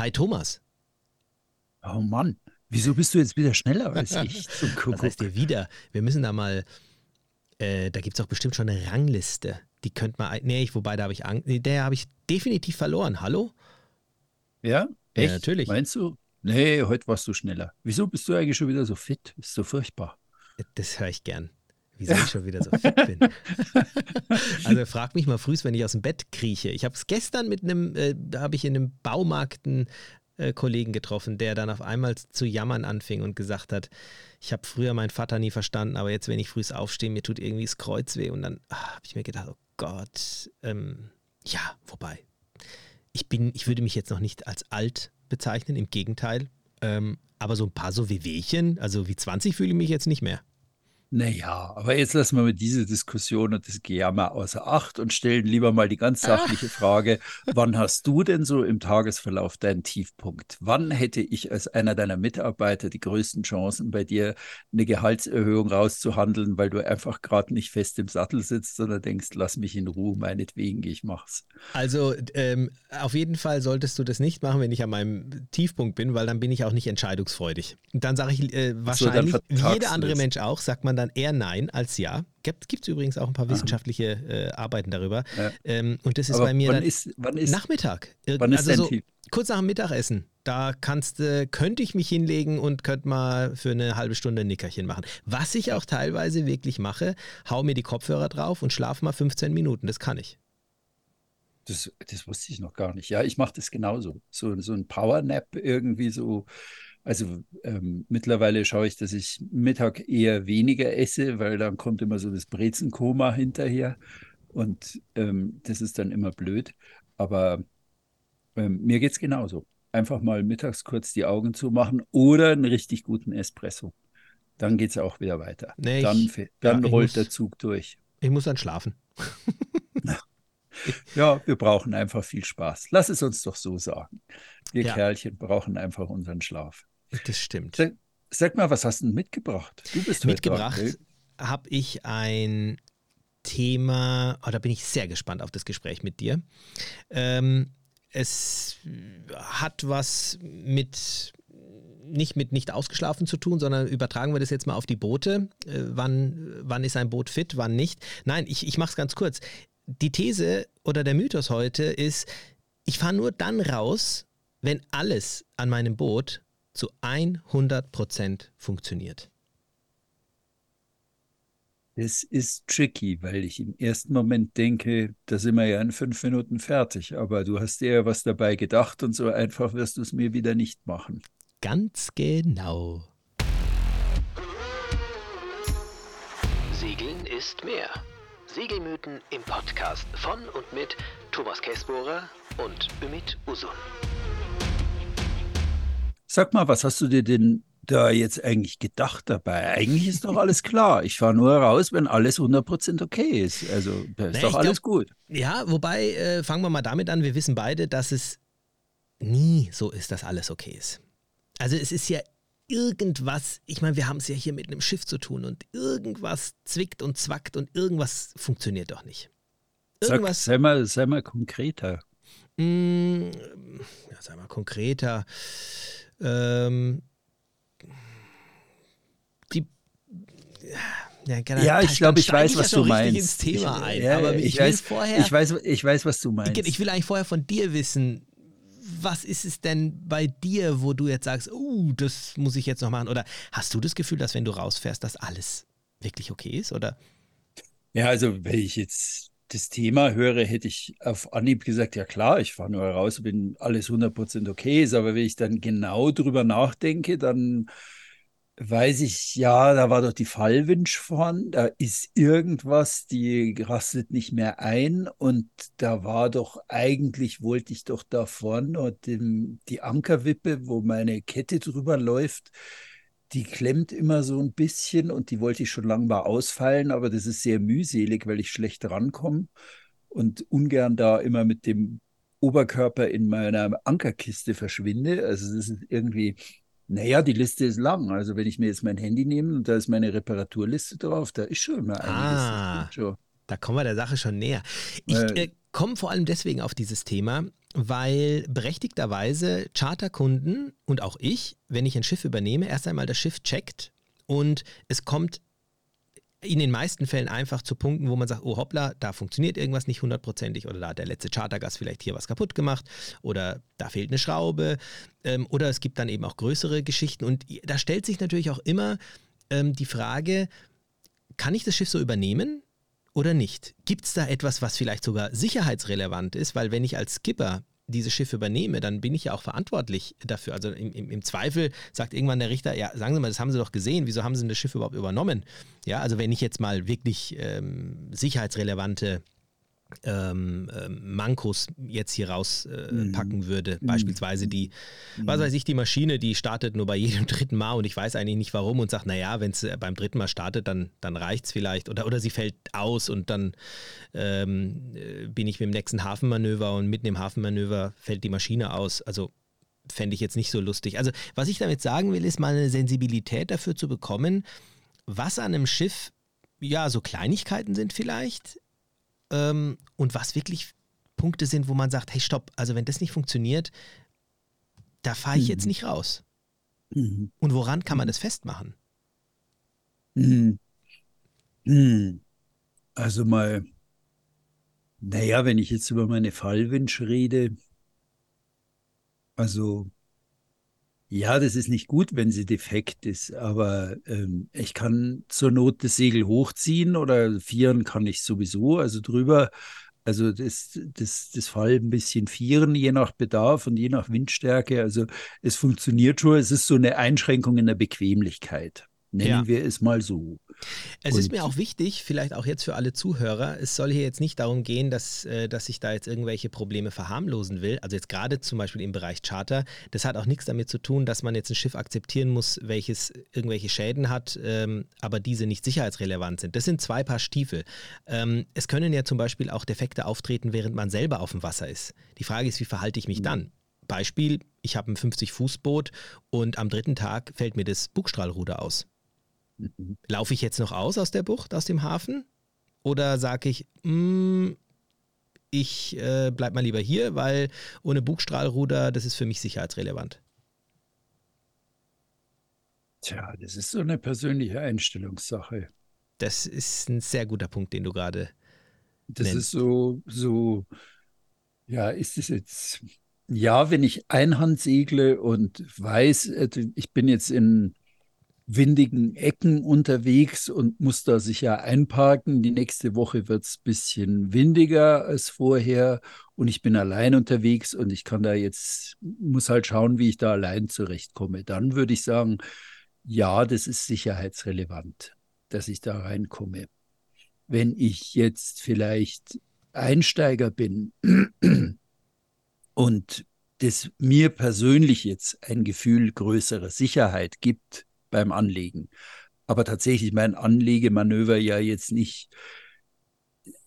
Hi Thomas. Oh Mann, wieso bist du jetzt wieder schneller als ich? Zum Was heißt dir wieder? Wir müssen da mal, äh, da gibt es doch bestimmt schon eine Rangliste. Die könnte man, nee, ich, wobei da habe ich Angst, nee, der habe ich definitiv verloren. Hallo? Ja? Echt? Ja, natürlich. Meinst du? Nee, heute warst du schneller. Wieso bist du eigentlich schon wieder so fit? Ist so furchtbar. Das höre ich gern. Wieso ich schon wieder so fit bin. also frag mich mal früh, wenn ich aus dem Bett krieche. Ich habe es gestern mit einem, äh, da habe ich in einem Baumarkt einen äh, Kollegen getroffen, der dann auf einmal zu jammern anfing und gesagt hat, ich habe früher meinen Vater nie verstanden, aber jetzt, wenn ich früh aufstehe, mir tut irgendwie das Kreuz weh. Und dann ah, habe ich mir gedacht, oh Gott, ähm, ja, wobei, ich bin, ich würde mich jetzt noch nicht als alt bezeichnen, im Gegenteil. Ähm, aber so ein paar so Wehwehchen, also wie 20 fühle ich mich jetzt nicht mehr. Naja, aber jetzt lassen wir mal diese Diskussion und das Gejammer außer Acht und stellen lieber mal die ganz sachliche Ach. Frage, wann hast du denn so im Tagesverlauf deinen Tiefpunkt? Wann hätte ich als einer deiner Mitarbeiter die größten Chancen, bei dir eine Gehaltserhöhung rauszuhandeln, weil du einfach gerade nicht fest im Sattel sitzt, sondern denkst, lass mich in Ruhe, meinetwegen, ich mach's. Also ähm, auf jeden Fall solltest du das nicht machen, wenn ich an meinem Tiefpunkt bin, weil dann bin ich auch nicht entscheidungsfreudig. Und dann sage ich äh, wahrscheinlich, so, jeder andere Mensch auch, sagt man dann eher Nein als Ja. Gibt es übrigens auch ein paar wissenschaftliche äh, Arbeiten darüber. Ja. Ähm, und das ist Aber bei mir wann ist, wann ist, Nachmittag. Wann ist also so kurz nach dem Mittagessen. Da kannst, äh, könnte ich mich hinlegen und könnte mal für eine halbe Stunde ein Nickerchen machen. Was ich auch teilweise wirklich mache, hau mir die Kopfhörer drauf und schlafe mal 15 Minuten. Das kann ich. Das, das wusste ich noch gar nicht. Ja, ich mache das genauso. So, so ein Powernap irgendwie so also ähm, mittlerweile schaue ich, dass ich Mittag eher weniger esse, weil dann kommt immer so das Brezenkoma hinterher und ähm, das ist dann immer blöd. Aber ähm, mir geht es genauso. Einfach mal mittags kurz die Augen zu machen oder einen richtig guten Espresso. Dann geht es auch wieder weiter. Nee, dann ich, dann ja, rollt muss, der Zug durch. Ich muss dann schlafen. ja, wir brauchen einfach viel Spaß. Lass es uns doch so sagen. Wir ja. Kerlchen brauchen einfach unseren Schlaf. Das stimmt. Sag, sag, mal, was hast du mitgebracht? Du bist mitgebracht. Habe ich ein Thema, oh, da bin ich sehr gespannt auf das Gespräch mit dir. Ähm, es hat was mit nicht mit nicht ausgeschlafen zu tun, sondern übertragen wir das jetzt mal auf die Boote. Äh, wann, wann ist ein Boot fit, wann nicht? Nein, ich, ich mache es ganz kurz. Die These oder der Mythos heute ist, ich fahre nur dann raus, wenn alles an meinem Boot zu 100% funktioniert? Es ist tricky, weil ich im ersten Moment denke, da sind wir ja in fünf Minuten fertig. Aber du hast dir ja was dabei gedacht und so einfach wirst du es mir wieder nicht machen. Ganz genau. Segeln ist mehr. Segelmythen im Podcast von und mit Thomas Käsbohrer und Ümit Usun. Sag mal, was hast du dir denn da jetzt eigentlich gedacht dabei? Eigentlich ist doch alles klar. Ich fahre nur raus, wenn alles 100% okay ist. Also, da ist naja, doch alles glaub, gut. Ja, wobei, äh, fangen wir mal damit an. Wir wissen beide, dass es nie so ist, dass alles okay ist. Also, es ist ja irgendwas, ich meine, wir haben es ja hier mit einem Schiff zu tun und irgendwas zwickt und zwackt und irgendwas funktioniert doch nicht. Irgendwas. Sag, sei, mal, sei mal konkreter. Mm, ja, sei mal konkreter. Ähm, die ja, genau, ja, ich glaube, ich weiß, was du meinst. Thema ich, ein, ja, aber ich, ich weiß, vorher, ich, weiß, ich weiß, was du meinst. Ich will eigentlich vorher von dir wissen, was ist es denn bei dir, wo du jetzt sagst, oh, das muss ich jetzt noch machen? Oder hast du das Gefühl, dass wenn du rausfährst, dass alles wirklich okay ist? Oder? Ja, also wenn ich jetzt das Thema höre, hätte ich auf Anhieb gesagt, ja klar, ich fahre nur raus, wenn alles 100% okay ist. Aber wenn ich dann genau drüber nachdenke, dann weiß ich, ja, da war doch die Fallwinch vorn, da ist irgendwas, die rastet nicht mehr ein und da war doch, eigentlich wollte ich doch da vorne und dem, die Ankerwippe, wo meine Kette drüber läuft, die klemmt immer so ein bisschen und die wollte ich schon lange mal ausfallen, aber das ist sehr mühselig, weil ich schlecht rankomme und ungern da immer mit dem Oberkörper in meiner Ankerkiste verschwinde. Also das ist irgendwie, naja, die Liste ist lang. Also wenn ich mir jetzt mein Handy nehme und da ist meine Reparaturliste drauf, da ist schon immer einiges. Ah, schon. da kommen wir der Sache schon näher. Ich äh, äh, komme vor allem deswegen auf dieses Thema, weil berechtigterweise Charterkunden und auch ich, wenn ich ein Schiff übernehme, erst einmal das Schiff checkt und es kommt in den meisten Fällen einfach zu Punkten, wo man sagt, oh hoppla, da funktioniert irgendwas nicht hundertprozentig oder da hat der letzte Chartergast vielleicht hier was kaputt gemacht oder da fehlt eine Schraube. Ähm, oder es gibt dann eben auch größere Geschichten und da stellt sich natürlich auch immer ähm, die Frage, kann ich das Schiff so übernehmen oder nicht? Gibt es da etwas, was vielleicht sogar sicherheitsrelevant ist? Weil wenn ich als Skipper dieses Schiff übernehme, dann bin ich ja auch verantwortlich dafür. Also im, im, im, Zweifel sagt irgendwann der Richter, ja, sagen Sie mal, das haben Sie doch gesehen, wieso haben Sie das Schiff überhaupt übernommen? Ja, also wenn ich jetzt mal wirklich ähm, sicherheitsrelevante ähm, ähm, Mankos jetzt hier rauspacken äh, mhm. würde. Mhm. Beispielsweise die, mhm. was weiß ich, die Maschine, die startet nur bei jedem dritten Mal und ich weiß eigentlich nicht warum und sagt, naja, wenn es äh, beim dritten Mal startet, dann, dann reicht es vielleicht. Oder, oder sie fällt aus und dann ähm, äh, bin ich mit dem nächsten Hafenmanöver und mitten im Hafenmanöver fällt die Maschine aus. Also fände ich jetzt nicht so lustig. Also was ich damit sagen will, ist mal eine Sensibilität dafür zu bekommen, was an einem Schiff ja so Kleinigkeiten sind vielleicht, ähm, und was wirklich Punkte sind, wo man sagt, hey, stopp, also wenn das nicht funktioniert, da fahre ich mhm. jetzt nicht raus. Mhm. Und woran kann man das festmachen? Mhm. mhm. Also mal, naja, wenn ich jetzt über meine Fallwünsche rede, also ja, das ist nicht gut, wenn sie defekt ist, aber ähm, ich kann zur Not das Segel hochziehen oder vieren kann ich sowieso, also drüber. Also das, das, das Fall ein bisschen vieren, je nach Bedarf und je nach Windstärke. Also es funktioniert schon, es ist so eine Einschränkung in der Bequemlichkeit. Nennen ja. wir es mal so. Es und ist mir auch wichtig, vielleicht auch jetzt für alle Zuhörer, es soll hier jetzt nicht darum gehen, dass, äh, dass ich da jetzt irgendwelche Probleme verharmlosen will. Also jetzt gerade zum Beispiel im Bereich Charter. Das hat auch nichts damit zu tun, dass man jetzt ein Schiff akzeptieren muss, welches irgendwelche Schäden hat, ähm, aber diese nicht sicherheitsrelevant sind. Das sind zwei Paar Stiefel. Ähm, es können ja zum Beispiel auch Defekte auftreten, während man selber auf dem Wasser ist. Die Frage ist, wie verhalte ich mich mhm. dann? Beispiel, ich habe ein 50-Fuß-Boot und am dritten Tag fällt mir das Bugstrahlruder aus. Laufe ich jetzt noch aus aus der Bucht, aus dem Hafen? Oder sage ich, mm, ich äh, bleib mal lieber hier, weil ohne Bugstrahlruder, das ist für mich sicherheitsrelevant? Tja, das ist so eine persönliche Einstellungssache. Das ist ein sehr guter Punkt, den du gerade. Das nennst. ist so, so, ja, ist es jetzt, ja, wenn ich Einhand segle und weiß, äh, ich bin jetzt in windigen Ecken unterwegs und muss da sicher einparken. Die nächste Woche wird es ein bisschen windiger als vorher und ich bin allein unterwegs und ich kann da jetzt, muss halt schauen, wie ich da allein zurechtkomme. Dann würde ich sagen, ja, das ist sicherheitsrelevant, dass ich da reinkomme. Wenn ich jetzt vielleicht Einsteiger bin und das mir persönlich jetzt ein Gefühl größerer Sicherheit gibt, beim Anlegen. Aber tatsächlich mein Anlegemanöver ja jetzt nicht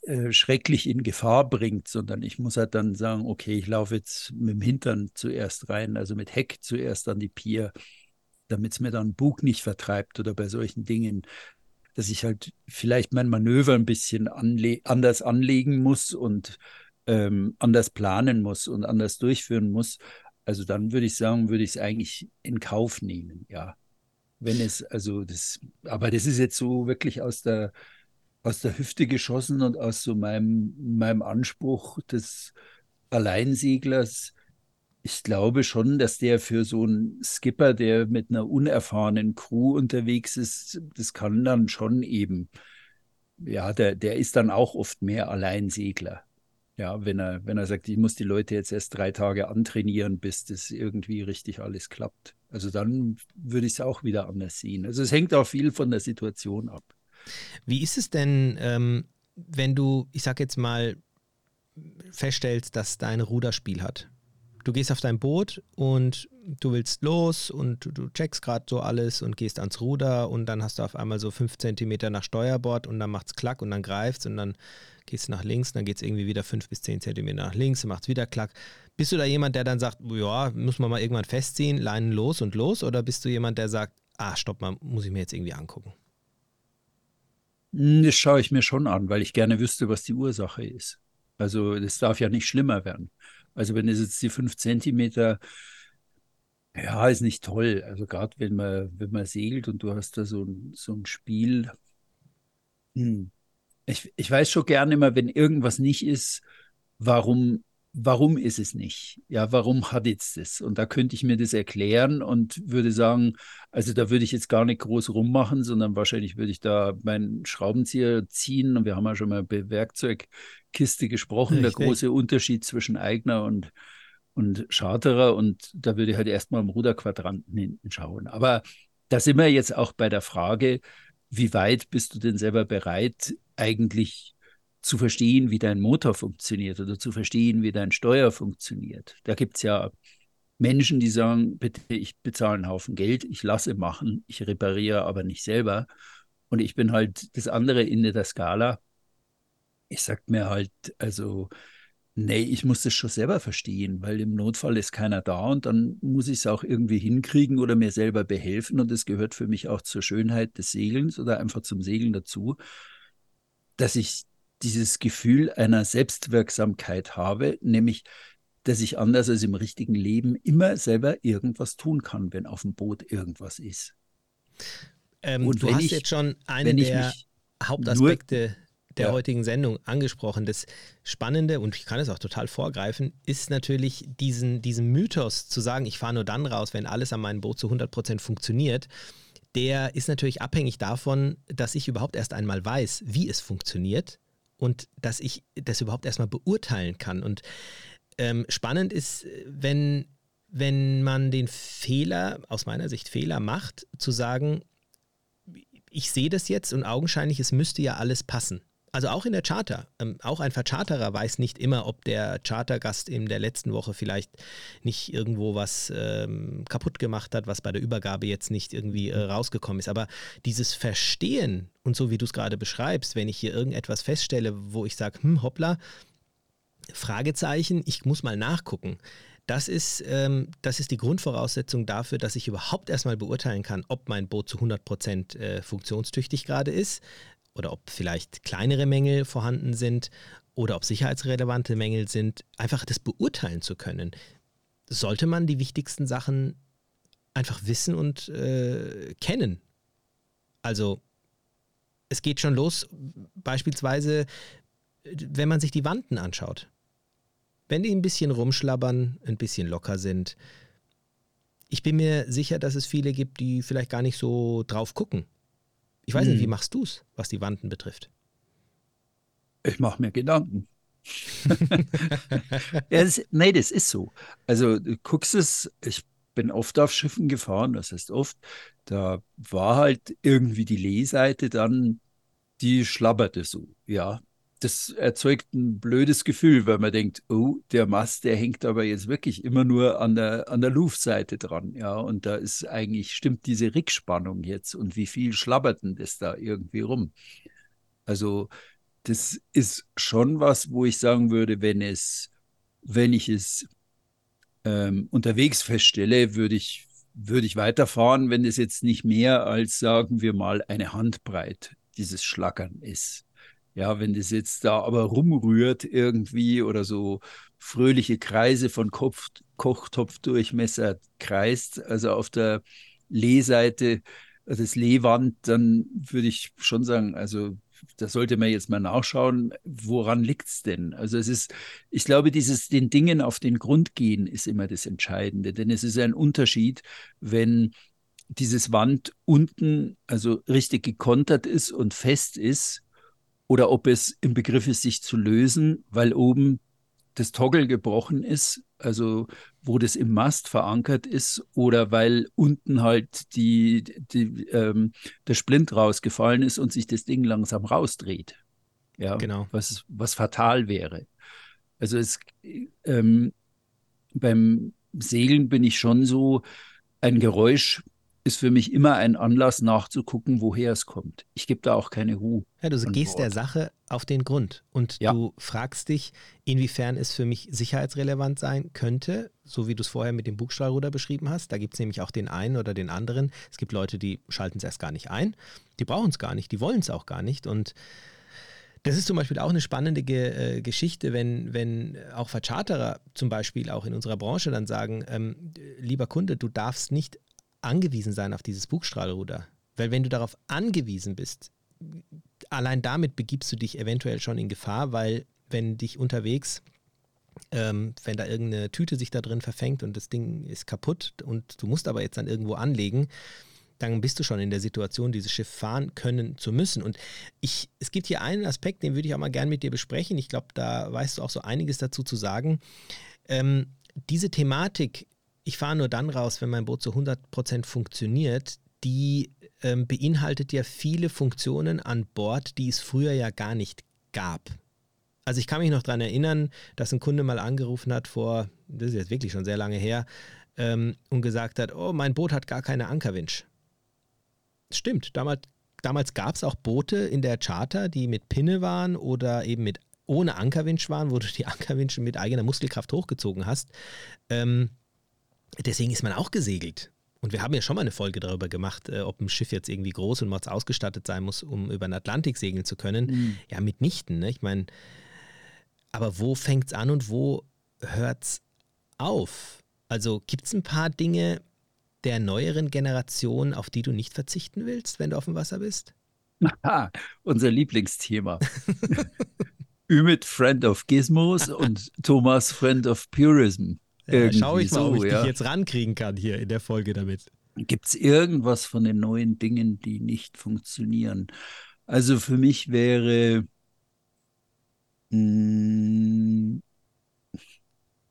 äh, schrecklich in Gefahr bringt, sondern ich muss halt dann sagen, okay, ich laufe jetzt mit dem Hintern zuerst rein, also mit Heck zuerst an die Pier, damit es mir dann Bug nicht vertreibt oder bei solchen Dingen, dass ich halt vielleicht mein Manöver ein bisschen anle anders anlegen muss und ähm, anders planen muss und anders durchführen muss. Also dann würde ich sagen, würde ich es eigentlich in Kauf nehmen, ja wenn es, also das, aber das ist jetzt so wirklich aus der, aus der Hüfte geschossen und aus so meinem, meinem Anspruch des Alleinseglers. Ich glaube schon, dass der für so einen Skipper, der mit einer unerfahrenen Crew unterwegs ist, das kann dann schon eben, ja, der, der ist dann auch oft mehr Alleinsegler. Ja, wenn er, wenn er sagt, ich muss die Leute jetzt erst drei Tage antrainieren, bis das irgendwie richtig alles klappt. Also dann würde ich es auch wieder anders sehen. Also es hängt auch viel von der Situation ab. Wie ist es denn, ähm, wenn du, ich sag jetzt mal, feststellst, dass dein Ruderspiel hat? Du gehst auf dein Boot und du willst los und du checkst gerade so alles und gehst ans Ruder und dann hast du auf einmal so fünf Zentimeter nach Steuerbord und dann macht es klack und dann greift und dann gehst du nach links, dann geht es irgendwie wieder fünf bis zehn Zentimeter nach links, macht es wieder klack. Bist du da jemand, der dann sagt, ja, muss man mal irgendwann festziehen, Leinen los und los? Oder bist du jemand, der sagt, ah, stopp mal, muss ich mir jetzt irgendwie angucken? Hm, das schaue ich mir schon an, weil ich gerne wüsste, was die Ursache ist. Also das darf ja nicht schlimmer werden. Also wenn es jetzt die fünf Zentimeter, ja, ist nicht toll. Also gerade wenn man, wenn man segelt und du hast da so ein, so ein Spiel. Hm. Ich, ich weiß schon gerne immer, wenn irgendwas nicht ist, warum warum ist es nicht? Ja, warum hat jetzt das? Und da könnte ich mir das erklären und würde sagen, also da würde ich jetzt gar nicht groß rummachen, sondern wahrscheinlich würde ich da meinen Schraubenzieher ziehen. Und wir haben ja schon mal über Werkzeugkiste gesprochen, Richtig. der große Unterschied zwischen Eigner und, und Charterer. Und da würde ich halt erstmal im Ruderquadranten hinten schauen. Aber da sind wir jetzt auch bei der Frage, wie weit bist du denn selber bereit, eigentlich zu verstehen, wie dein Motor funktioniert oder zu verstehen, wie dein Steuer funktioniert. Da gibt es ja Menschen, die sagen, bitte, ich bezahle einen Haufen Geld, ich lasse machen, ich repariere aber nicht selber. Und ich bin halt das andere Ende der Skala. Ich sage mir halt, also, nee, ich muss das schon selber verstehen, weil im Notfall ist keiner da und dann muss ich es auch irgendwie hinkriegen oder mir selber behelfen. Und das gehört für mich auch zur Schönheit des Segelns oder einfach zum Segeln dazu, dass ich dieses Gefühl einer Selbstwirksamkeit habe, nämlich dass ich anders als im richtigen Leben immer selber irgendwas tun kann, wenn auf dem Boot irgendwas ist. Ähm, Und du hast ich, jetzt schon einen der Hauptaspekte der ja. heutigen Sendung angesprochen. Das Spannende, und ich kann es auch total vorgreifen, ist natürlich diesen, diesen Mythos zu sagen, ich fahre nur dann raus, wenn alles an meinem Boot zu 100% funktioniert. Der ist natürlich abhängig davon, dass ich überhaupt erst einmal weiß, wie es funktioniert und dass ich das überhaupt erstmal beurteilen kann. Und ähm, spannend ist, wenn, wenn man den Fehler, aus meiner Sicht Fehler macht, zu sagen, ich sehe das jetzt und augenscheinlich, es müsste ja alles passen. Also auch in der Charter. Ähm, auch ein Vercharterer weiß nicht immer, ob der Chartergast in der letzten Woche vielleicht nicht irgendwo was ähm, kaputt gemacht hat, was bei der Übergabe jetzt nicht irgendwie äh, rausgekommen ist. Aber dieses Verstehen und so wie du es gerade beschreibst, wenn ich hier irgendetwas feststelle, wo ich sage, hm, hoppla, Fragezeichen, ich muss mal nachgucken. Das ist, ähm, das ist die Grundvoraussetzung dafür, dass ich überhaupt erstmal beurteilen kann, ob mein Boot zu 100 Prozent, äh, funktionstüchtig gerade ist, oder ob vielleicht kleinere Mängel vorhanden sind oder ob sicherheitsrelevante Mängel sind, einfach das beurteilen zu können, sollte man die wichtigsten Sachen einfach wissen und äh, kennen. Also es geht schon los, beispielsweise, wenn man sich die Wanden anschaut. Wenn die ein bisschen rumschlabbern, ein bisschen locker sind. Ich bin mir sicher, dass es viele gibt, die vielleicht gar nicht so drauf gucken ich weiß hm. nicht, wie hm. machst du es, was die Wanden betrifft? Ich mache mir Gedanken. ja, das, nee, das ist so. Also du guckst es, ich bin oft auf Schiffen gefahren, das heißt oft, da war halt irgendwie die Lehseite dann, die schlabberte so, ja das erzeugt ein blödes Gefühl, weil man denkt, oh, der Mast, der hängt aber jetzt wirklich immer nur an der, an der Luftseite dran. Ja, und da ist eigentlich, stimmt diese Rückspannung jetzt und wie viel schlabbert denn das da irgendwie rum? Also, das ist schon was, wo ich sagen würde, wenn es, wenn ich es ähm, unterwegs feststelle, würde ich, würde ich weiterfahren, wenn es jetzt nicht mehr als, sagen wir mal, eine Handbreit dieses Schlackern ist. Ja, wenn das jetzt da aber rumrührt irgendwie oder so fröhliche Kreise von Kopf, Kochtopfdurchmesser kreist, also auf der Lehseite des Lehwand, dann würde ich schon sagen, also da sollte man jetzt mal nachschauen, woran liegt es denn? Also es ist, ich glaube, dieses den Dingen auf den Grund gehen ist immer das Entscheidende, denn es ist ein Unterschied, wenn dieses Wand unten also richtig gekontert ist und fest ist oder ob es im Begriff ist, sich zu lösen, weil oben das Toggle gebrochen ist, also wo das im Mast verankert ist, oder weil unten halt die, die, ähm, der Splint rausgefallen ist und sich das Ding langsam rausdreht. Ja, genau. Was, was fatal wäre. Also es, ähm, beim Segeln bin ich schon so, ein Geräusch ist für mich immer ein Anlass nachzugucken, woher es kommt. Ich gebe da auch keine Hu. Ja, du gehst der Sache auf den Grund und ja. du fragst dich, inwiefern es für mich sicherheitsrelevant sein könnte, so wie du es vorher mit dem Bugstrahlruder beschrieben hast. Da gibt es nämlich auch den einen oder den anderen. Es gibt Leute, die schalten es erst gar nicht ein. Die brauchen es gar nicht, die wollen es auch gar nicht und Das ist zum Beispiel auch eine spannende Ge äh, Geschichte, wenn, wenn auch Vercharterer zum Beispiel auch in unserer Branche dann sagen, ähm, lieber Kunde, du darfst nicht angewiesen sein auf dieses Bugstrahlruder. Weil wenn du darauf angewiesen bist, allein damit begibst du dich eventuell schon in Gefahr, weil wenn dich unterwegs, ähm, wenn da irgendeine Tüte sich da drin verfängt und das Ding ist kaputt und du musst aber jetzt dann irgendwo anlegen, dann bist du schon in der Situation, dieses Schiff fahren können zu müssen. Und ich, es gibt hier einen Aspekt, den würde ich auch mal gern mit dir besprechen. Ich glaube, da weißt du auch so einiges dazu zu sagen. Ähm, diese Thematik, ich fahre nur dann raus, wenn mein Boot zu 100% funktioniert, die ähm, beinhaltet ja viele Funktionen an Bord, die es früher ja gar nicht gab. Also ich kann mich noch daran erinnern, dass ein Kunde mal angerufen hat vor, das ist jetzt wirklich schon sehr lange her, ähm, und gesagt hat, oh, mein Boot hat gar keine Ankerwinch. Stimmt, damals, damals gab es auch Boote in der Charter, die mit Pinne waren oder eben mit ohne Ankerwinch waren, wo du die Ankerwinche mit eigener Muskelkraft hochgezogen hast. Ähm, deswegen ist man auch gesegelt. Und wir haben ja schon mal eine Folge darüber gemacht, äh, ob ein Schiff jetzt irgendwie groß und mords ausgestattet sein muss, um über den Atlantik segeln zu können. Mhm. Ja, mitnichten. Ne? Ich meine, aber wo fängt es an und wo hört es auf? Also gibt es ein paar Dinge, der neueren Generation, auf die du nicht verzichten willst, wenn du auf dem Wasser bist? Aha, unser Lieblingsthema. Ümit, Friend of Gizmos und Thomas, Friend of Purism. Ja, schau ich mal, so, ob ich ja. dich jetzt rankriegen kann hier in der Folge damit. Gibt es irgendwas von den neuen Dingen, die nicht funktionieren? Also für mich wäre, ich hm,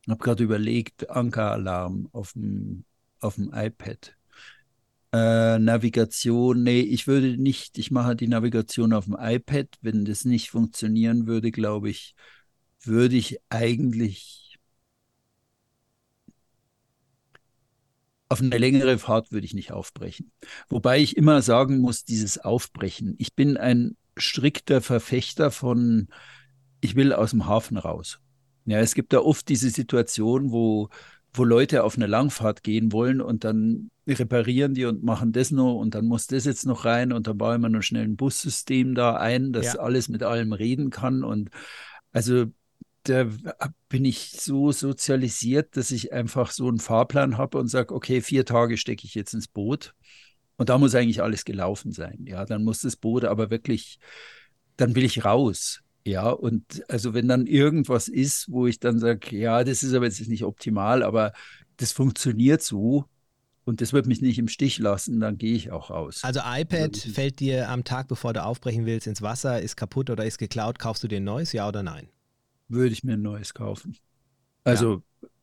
habe gerade überlegt, Ankeralarm auf dem auf dem iPad. Äh, Navigation, nee, ich würde nicht, ich mache die Navigation auf dem iPad. Wenn das nicht funktionieren würde, glaube ich, würde ich eigentlich auf eine längere Fahrt würde ich nicht aufbrechen. Wobei ich immer sagen muss, dieses Aufbrechen. Ich bin ein strikter Verfechter von, ich will aus dem Hafen raus. Ja, es gibt da oft diese Situation, wo wo Leute auf eine Langfahrt gehen wollen und dann reparieren die und machen das noch und dann muss das jetzt noch rein und dann bauen wir noch schnell ein Bussystem da ein, das ja. alles mit allem reden kann und also da bin ich so sozialisiert, dass ich einfach so einen Fahrplan habe und sage, okay, vier Tage stecke ich jetzt ins Boot und da muss eigentlich alles gelaufen sein. Ja, dann muss das Boot aber wirklich, dann will ich raus. Ja, und also wenn dann irgendwas ist, wo ich dann sage, ja, das ist aber jetzt nicht optimal, aber das funktioniert so und das wird mich nicht im Stich lassen, dann gehe ich auch raus. Also iPad fällt dir am Tag, bevor du aufbrechen willst, ins Wasser, ist kaputt oder ist geklaut, kaufst du dir ein neues, ja oder nein? Würde ich mir ein neues kaufen. Also,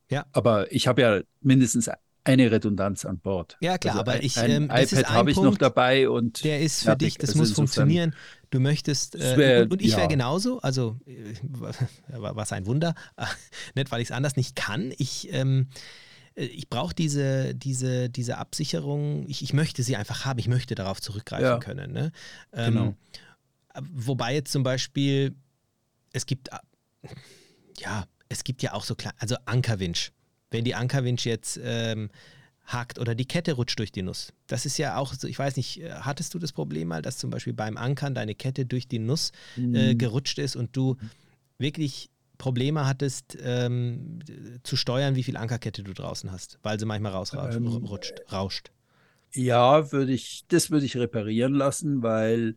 ja. ja. aber ich habe ja mindestens eine Redundanz an Bord. Ja, klar, also aber ich. Ähm, iPad habe ich noch dabei und. Der ist für fertig. dich, das also muss funktionieren. Du möchtest. Äh, wär, und, und, ich ja. wäre genauso, also äh, was ein Wunder. Nicht, weil ich es anders nicht kann. Ich. Ähm, äh, ich brauche diese, diese, diese Absicherung, ich, ich möchte sie einfach haben, ich möchte darauf zurückgreifen ja. können. Ne? Ähm, genau. Wobei jetzt zum Beispiel, es gibt, ja, es gibt ja auch so kleine, also Ankerwinch wenn die Ankerwinch jetzt ähm, hakt oder die Kette rutscht durch die Nuss. Das ist ja auch so, ich weiß nicht, äh, hattest du das Problem mal, dass zum Beispiel beim Ankern deine Kette durch die Nuss äh, mhm. gerutscht ist und du wirklich Probleme hattest, ähm, zu steuern, wie viel Ankerkette du draußen hast, weil sie manchmal rausrutscht, ähm, rauscht. Ja, würde ich, das würde ich reparieren lassen, weil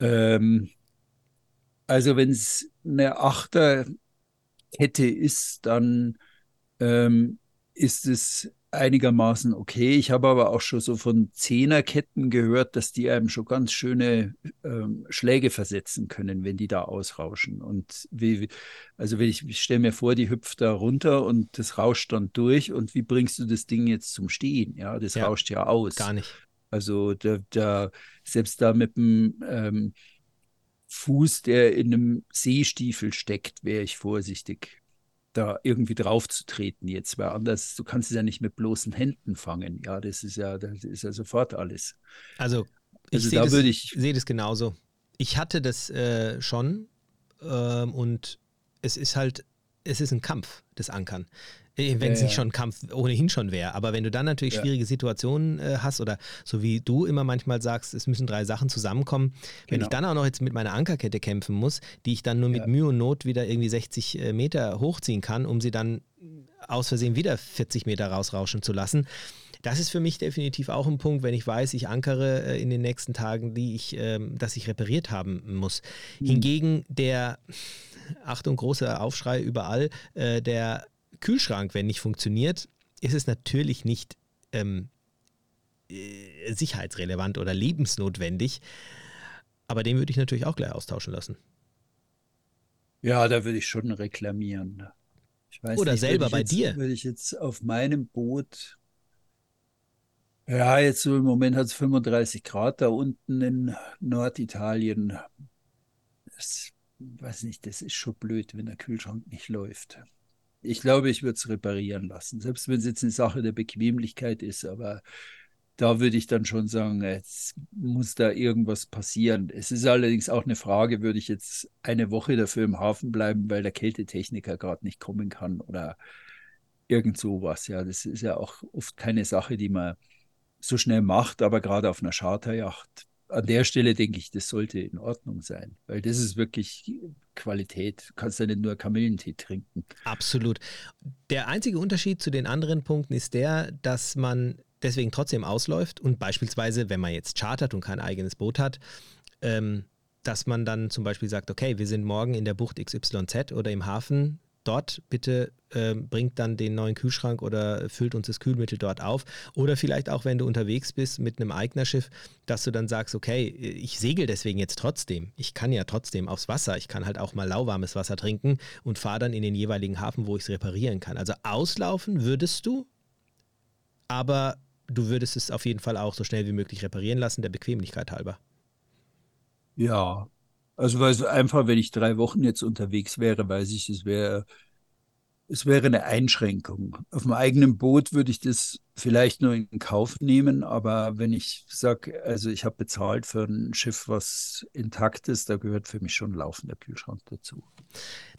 ähm, also wenn es eine Achterkette ist, dann ähm, ist es einigermaßen okay. Ich habe aber auch schon so von Zehnerketten gehört, dass die einem schon ganz schöne ähm, Schläge versetzen können, wenn die da ausrauschen. Und wie, also wenn ich, ich stelle mir vor, die hüpft da runter und das rauscht dann durch. Und wie bringst du das Ding jetzt zum Stehen? Ja, das ja, rauscht ja aus. Gar nicht. Also da, da selbst da mit dem ähm, Fuß, der in einem Seestiefel steckt, wäre ich vorsichtig da irgendwie drauf zu treten jetzt, weil anders, du kannst es ja nicht mit bloßen Händen fangen. Ja, das ist ja, das ist ja sofort alles. Also, ich also sehe das, ich sehe das genauso. Ich hatte das äh, schon ähm, und es ist halt, es ist ein Kampf, das Ankern. Äh, wenn es ja, nicht schon Kampf ohnehin schon wäre. Aber wenn du dann natürlich ja. schwierige Situationen äh, hast oder so wie du immer manchmal sagst, es müssen drei Sachen zusammenkommen, wenn genau. ich dann auch noch jetzt mit meiner Ankerkette kämpfen muss, die ich dann nur mit Mühe und Not wieder irgendwie 60 äh, Meter hochziehen kann, um sie dann aus Versehen wieder 40 Meter rausrauschen zu lassen. Das ist für mich definitiv auch ein Punkt, wenn ich weiß, ich ankere äh, in den nächsten Tagen, die ich, ähm, dass ich repariert haben muss. Mhm. Hingegen der, Achtung, großer Aufschrei überall, äh, der Kühlschrank, wenn nicht funktioniert, ist es natürlich nicht ähm, äh, sicherheitsrelevant oder lebensnotwendig. Aber den würde ich natürlich auch gleich austauschen lassen. Ja, da würde ich schon reklamieren. oder nicht, selber bei jetzt, dir. Würde ich jetzt auf meinem Boot, ja, jetzt so im Moment hat es 35 Grad da unten in Norditalien. Das weiß nicht, das ist schon blöd, wenn der Kühlschrank nicht läuft. Ich glaube, ich würde es reparieren lassen, selbst wenn es jetzt eine Sache der Bequemlichkeit ist, aber da würde ich dann schon sagen, jetzt muss da irgendwas passieren. Es ist allerdings auch eine Frage, würde ich jetzt eine Woche dafür im Hafen bleiben, weil der Kältetechniker gerade nicht kommen kann oder irgend sowas. Ja, das ist ja auch oft keine Sache, die man so schnell macht, aber gerade auf einer Charterjacht an der Stelle denke ich, das sollte in Ordnung sein, weil das ist wirklich Qualität. Du kannst ja nicht nur Kamillentee trinken. Absolut. Der einzige Unterschied zu den anderen Punkten ist der, dass man deswegen trotzdem ausläuft und beispielsweise, wenn man jetzt chartert und kein eigenes Boot hat, ähm, dass man dann zum Beispiel sagt, okay, wir sind morgen in der Bucht XYZ oder im Hafen dort, bitte äh, bringt dann den neuen Kühlschrank oder füllt uns das Kühlmittel dort auf. Oder vielleicht auch, wenn du unterwegs bist mit einem Eignerschiff, dass du dann sagst, okay, ich segel deswegen jetzt trotzdem. Ich kann ja trotzdem aufs Wasser. Ich kann halt auch mal lauwarmes Wasser trinken und fahre dann in den jeweiligen Hafen, wo ich es reparieren kann. Also auslaufen würdest du, aber du würdest es auf jeden Fall auch so schnell wie möglich reparieren lassen, der Bequemlichkeit halber. Ja, also weil es einfach, wenn ich drei Wochen jetzt unterwegs wäre, weiß ich, es wäre es wäre eine Einschränkung. Auf dem eigenen Boot würde ich das vielleicht nur in Kauf nehmen, aber wenn ich sage, also ich habe bezahlt für ein Schiff, was intakt ist, da gehört für mich schon ein laufender Kühlschrank dazu.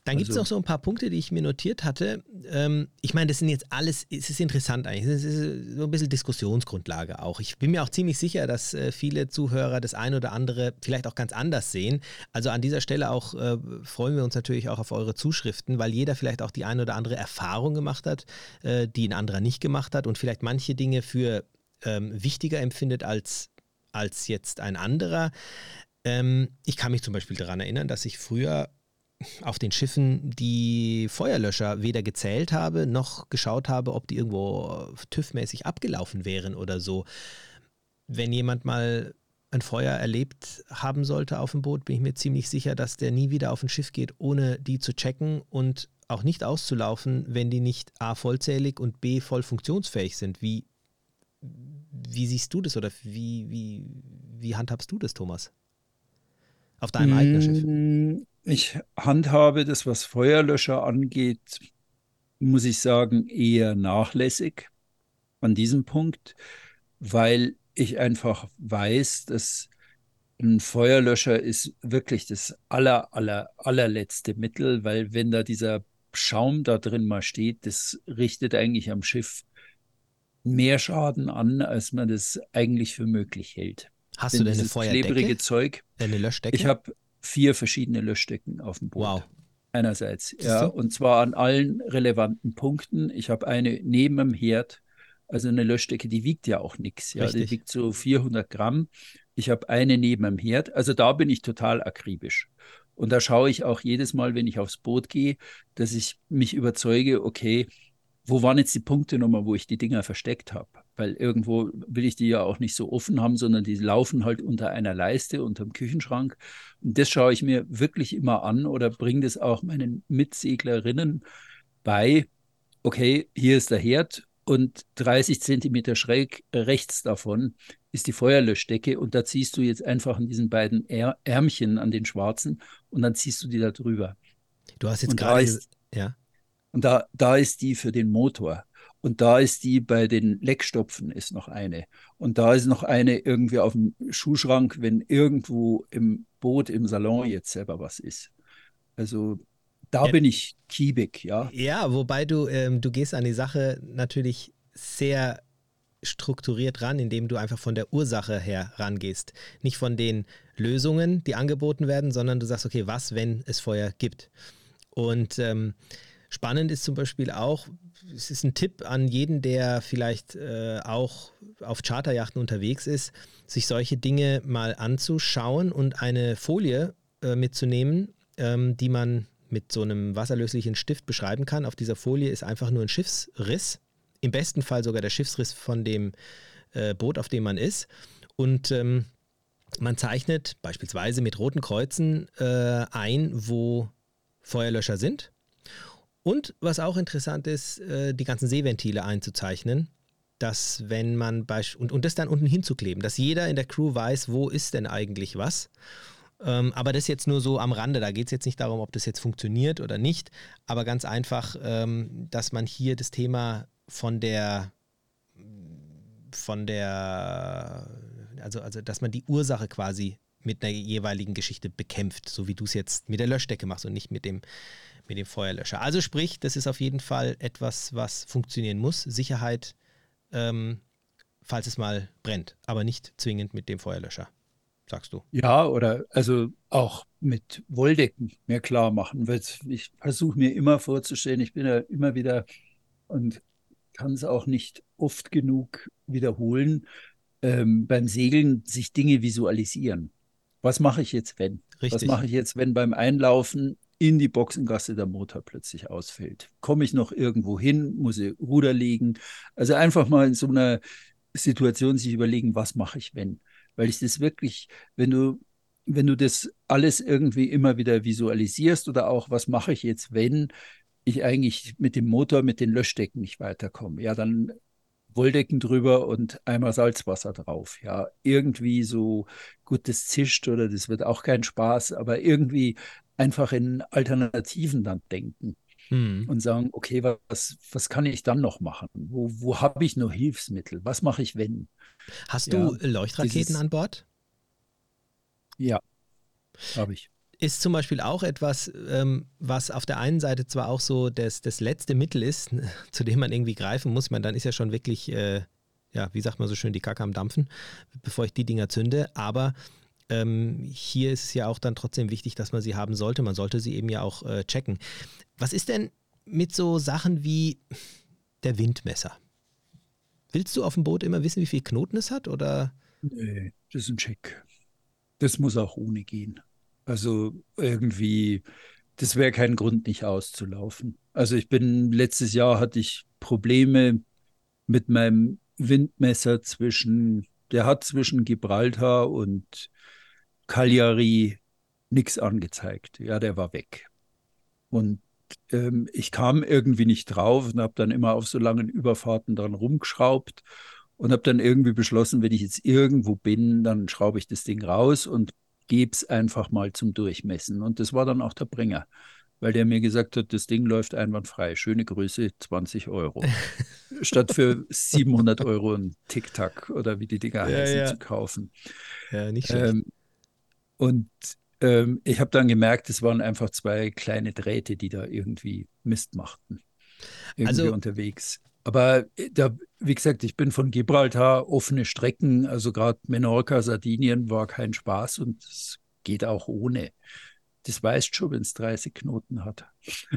Dann gibt es also, noch so ein paar Punkte, die ich mir notiert hatte. Ähm, ich meine, das sind jetzt alles, es ist interessant eigentlich, es ist so ein bisschen Diskussionsgrundlage auch. Ich bin mir auch ziemlich sicher, dass äh, viele Zuhörer das eine oder andere vielleicht auch ganz anders sehen. Also an dieser Stelle auch äh, freuen wir uns natürlich auch auf eure Zuschriften, weil jeder vielleicht auch die eine oder andere Erfahrung gemacht hat, äh, die ein anderer nicht gemacht hat und vielleicht manche Dinge für ähm, wichtiger empfindet als, als jetzt ein anderer. Ähm, ich kann mich zum Beispiel daran erinnern, dass ich früher auf den Schiffen die Feuerlöscher weder gezählt habe, noch geschaut habe, ob die irgendwo TÜV-mäßig abgelaufen wären oder so. Wenn jemand mal ein Feuer erlebt haben sollte auf dem Boot, bin ich mir ziemlich sicher, dass der nie wieder auf ein Schiff geht, ohne die zu checken und auch nicht auszulaufen, wenn die nicht A vollzählig und B voll funktionsfähig sind. Wie, wie siehst du das oder wie, wie, wie handhabst du das, Thomas? Auf deinem eigenen Schiff? Mm, ich handhabe das, was Feuerlöscher angeht, muss ich sagen, eher nachlässig an diesem Punkt, weil ich einfach weiß, dass ein Feuerlöscher ist wirklich das aller, aller, allerletzte Mittel, weil wenn da dieser Schaum da drin mal steht, das richtet eigentlich am Schiff mehr Schaden an, als man das eigentlich für möglich hält. Hast Denn du denn eine Feuerdecke? klebrige Zeug. Eine Löschdecke? Ich habe vier verschiedene Löschdecken auf dem Boot. Wow. Einerseits, ja, und zwar an allen relevanten Punkten. Ich habe eine neben dem Herd, also eine Löschdecke, die wiegt ja auch nichts. Ja, die wiegt so 400 Gramm. Ich habe eine neben dem Herd. Also da bin ich total akribisch. Und da schaue ich auch jedes Mal, wenn ich aufs Boot gehe, dass ich mich überzeuge, okay, wo waren jetzt die Punkte nochmal, wo ich die Dinger versteckt habe? Weil irgendwo will ich die ja auch nicht so offen haben, sondern die laufen halt unter einer Leiste, unter dem Küchenschrank. Und das schaue ich mir wirklich immer an oder bringe das auch meinen Mitseglerinnen bei. Okay, hier ist der Herd und 30 Zentimeter schräg rechts davon ist die Feuerlöschdecke und da ziehst du jetzt einfach an diesen beiden Ärmchen an den schwarzen und dann ziehst du die da drüber. Du hast jetzt gerade, ja. Und da, da ist die für den Motor. Und da ist die bei den Leckstopfen ist noch eine. Und da ist noch eine irgendwie auf dem Schuhschrank, wenn irgendwo im Boot, im Salon jetzt selber was ist. Also da bin ich kiebig, ja. Ja, wobei du, ähm, du gehst an die Sache natürlich sehr strukturiert ran, indem du einfach von der Ursache her rangehst. Nicht von den Lösungen, die angeboten werden, sondern du sagst, okay, was, wenn es Feuer gibt? Und ähm, spannend ist zum Beispiel auch, es ist ein Tipp an jeden, der vielleicht äh, auch auf Charterjachten unterwegs ist, sich solche Dinge mal anzuschauen und eine Folie äh, mitzunehmen, ähm, die man mit so einem wasserlöslichen Stift beschreiben kann. Auf dieser Folie ist einfach nur ein Schiffsriss, im besten Fall sogar der Schiffsriss von dem äh, Boot, auf dem man ist. Und ähm, man zeichnet beispielsweise mit roten Kreuzen äh, ein, wo Feuerlöscher sind. Und was auch interessant ist, äh, die ganzen Seeventile einzuzeichnen, dass wenn man und, und das dann unten hinzukleben, dass jeder in der Crew weiß, wo ist denn eigentlich was. Ähm, aber das jetzt nur so am Rande. Da geht es jetzt nicht darum, ob das jetzt funktioniert oder nicht, aber ganz einfach, ähm, dass man hier das Thema von der von der also, also dass man die Ursache quasi mit einer jeweiligen Geschichte bekämpft, so wie du es jetzt mit der Löschdecke machst und nicht mit dem, mit dem Feuerlöscher. Also sprich, das ist auf jeden Fall etwas, was funktionieren muss. Sicherheit, ähm, falls es mal brennt, aber nicht zwingend mit dem Feuerlöscher, sagst du. Ja, oder also auch mit Wolldecken mir klar machen. Weil ich versuche mir immer vorzustellen, ich bin ja immer wieder und kann es auch nicht oft genug wiederholen, ähm, beim Segeln sich Dinge visualisieren. Was mache ich jetzt, wenn? Richtig. Was mache ich jetzt, wenn beim Einlaufen in die Boxengasse der Motor plötzlich ausfällt? Komme ich noch irgendwo hin? Muss ich Ruder legen? Also einfach mal in so einer Situation sich überlegen, was mache ich, wenn? Weil ich das wirklich, wenn du, wenn du das alles irgendwie immer wieder visualisierst oder auch, was mache ich jetzt, wenn ich eigentlich mit dem Motor, mit den Löschdecken nicht weiterkomme, ja, dann Wolldecken drüber und einmal Salzwasser drauf. Ja, irgendwie so, gut, das zischt oder das wird auch kein Spaß, aber irgendwie einfach in Alternativen dann denken hm. und sagen, okay, was, was kann ich dann noch machen? Wo, wo habe ich noch Hilfsmittel? Was mache ich, wenn? Hast ja, du Leuchtraketen dieses, an Bord? Ja, habe ich ist zum Beispiel auch etwas, ähm, was auf der einen Seite zwar auch so das, das letzte Mittel ist, zu dem man irgendwie greifen muss. Man, dann ist ja schon wirklich, äh, ja, wie sagt man so schön, die Kacke am Dampfen, bevor ich die Dinger zünde. Aber ähm, hier ist es ja auch dann trotzdem wichtig, dass man sie haben sollte. Man sollte sie eben ja auch äh, checken. Was ist denn mit so Sachen wie der Windmesser? Willst du auf dem Boot immer wissen, wie viel Knoten es hat? Oder? Nee, das ist ein Check. Das muss auch ohne gehen. Also irgendwie, das wäre kein Grund, nicht auszulaufen. Also ich bin, letztes Jahr hatte ich Probleme mit meinem Windmesser zwischen, der hat zwischen Gibraltar und Cagliari nichts angezeigt. Ja, der war weg. Und ähm, ich kam irgendwie nicht drauf und habe dann immer auf so langen Überfahrten dran rumgeschraubt und habe dann irgendwie beschlossen, wenn ich jetzt irgendwo bin, dann schraube ich das Ding raus und gebe es einfach mal zum Durchmessen. Und das war dann auch der Bringer, weil der mir gesagt hat, das Ding läuft einwandfrei. Schöne Größe, 20 Euro. Statt für 700 Euro ein Tic-Tac oder wie die Dinger ja, heißen, ja. zu kaufen. Ja, nicht schlecht. Ähm, und ähm, ich habe dann gemerkt, es waren einfach zwei kleine Drähte, die da irgendwie Mist machten. Irgendwie also, unterwegs. Aber äh, da, wie gesagt, ich bin von Gibraltar, offene Strecken, also gerade Menorca, Sardinien war kein Spaß und es geht auch ohne. Das weißt schon, wenn es 30 Knoten hat.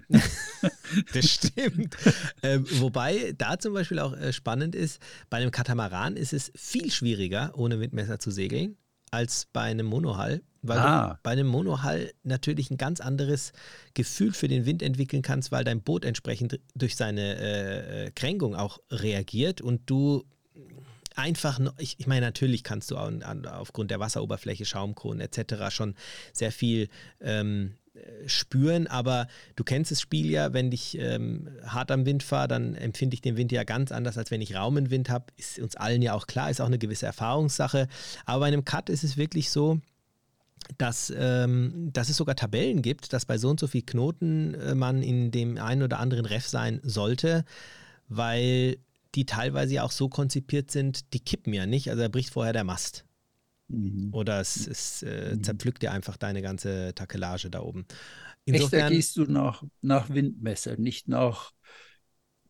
das stimmt. ähm, wobei da zum Beispiel auch äh, spannend ist, bei einem Katamaran ist es viel schwieriger, ohne Windmesser zu segeln, als bei einem Monohull, weil ah. du bei einem Monohull natürlich ein ganz anderes Gefühl für den Wind entwickeln kannst, weil dein Boot entsprechend durch seine äh, Kränkung auch reagiert und du einfach, ich, ich meine, natürlich kannst du aufgrund der Wasseroberfläche, Schaumkronen etc. schon sehr viel ähm, spüren, aber du kennst das Spiel ja, wenn ich ähm, hart am Wind fahre, dann empfinde ich den Wind ja ganz anders, als wenn ich Raumenwind habe. Ist uns allen ja auch klar, ist auch eine gewisse Erfahrungssache. Aber bei einem Cut ist es wirklich so, dass, ähm, dass es sogar Tabellen gibt, dass bei so und so viel Knoten äh, man in dem einen oder anderen Ref sein sollte, weil die teilweise ja auch so konzipiert sind, die kippen ja nicht. Also da bricht vorher der Mast. Mhm. Oder es, es äh, mhm. zerpflückt dir einfach deine ganze Takelage da oben. Insofern, Echt, da gehst du nach, nach Windmesser, nicht nach,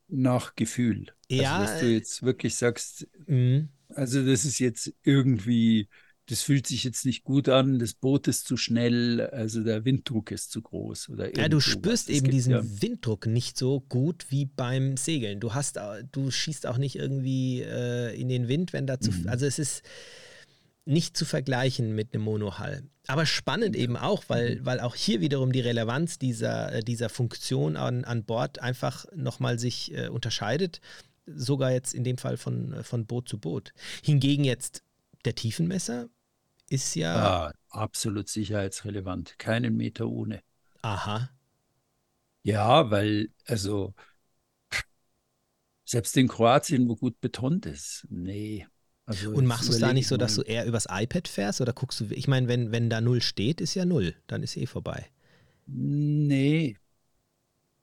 nach Gefühl. Also, ja. Also, dass du äh, jetzt wirklich sagst, mhm. also das ist jetzt irgendwie das fühlt sich jetzt nicht gut an, das Boot ist zu schnell, also der Winddruck ist zu groß. Oder ja, du spürst eben diesen ja. Winddruck nicht so gut wie beim Segeln. Du hast, du schießt auch nicht irgendwie äh, in den Wind, wenn da zu, mhm. also es ist nicht zu vergleichen mit einem Monohull. Aber spannend eben auch, weil, mhm. weil auch hier wiederum die Relevanz dieser, äh, dieser Funktion an, an Bord einfach nochmal sich äh, unterscheidet. Sogar jetzt in dem Fall von, äh, von Boot zu Boot. Hingegen jetzt der Tiefenmesser ist ja. Ah, absolut sicherheitsrelevant. Keinen Meter ohne. Aha. Ja, weil, also, selbst in Kroatien, wo gut betont ist, nee. Also und machst du es da nicht so, dass du eher übers iPad fährst oder guckst du, ich meine, wenn, wenn da null steht, ist ja null, dann ist eh vorbei. Nee.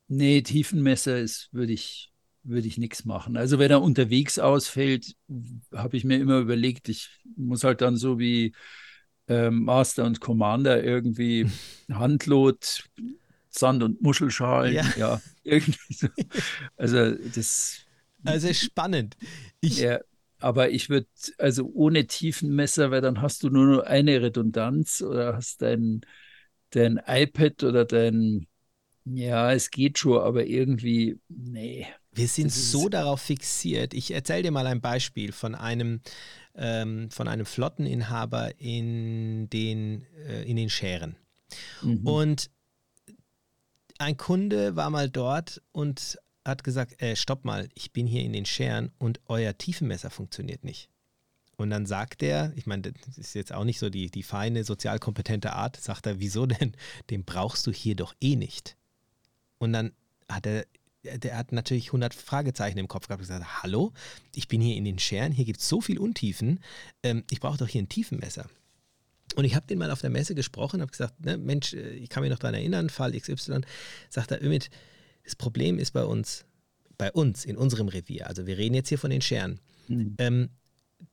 Nee, Tiefenmesser ist, würde ich, würde ich nichts machen. Also wenn er unterwegs ausfällt, habe ich mir immer überlegt, ich muss halt dann so wie ähm, Master und Commander irgendwie Handlot, Sand- und Muschelschalen, ja, ja irgendwie so. Also das. Also spannend. Ich, ja, aber ich würde, also ohne Tiefenmesser, weil dann hast du nur eine Redundanz oder hast dein, dein iPad oder dein, ja, es geht schon, aber irgendwie, nee. Wir sind so darauf fixiert. Ich erzähle dir mal ein Beispiel von einem, ähm, von einem Flotteninhaber in den, äh, in den Schären. Mhm. Und ein Kunde war mal dort und hat gesagt, äh, stopp mal, ich bin hier in den Scheren und euer Tiefenmesser funktioniert nicht. Und dann sagt er, ich meine, das ist jetzt auch nicht so die, die feine, sozial kompetente Art, sagt er, wieso denn? Den brauchst du hier doch eh nicht. Und dann hat er der hat natürlich 100 Fragezeichen im Kopf gehabt und gesagt, hallo, ich bin hier in den Scheren, hier gibt es so viel Untiefen, ähm, ich brauche doch hier ein Tiefenmesser. Und ich habe den mal auf der Messe gesprochen, habe gesagt, ne, Mensch, äh, ich kann mich noch daran erinnern, Fall XY, sagt er, Ümit, das Problem ist bei uns, bei uns, in unserem Revier, also wir reden jetzt hier von den Scheren, mhm. ähm,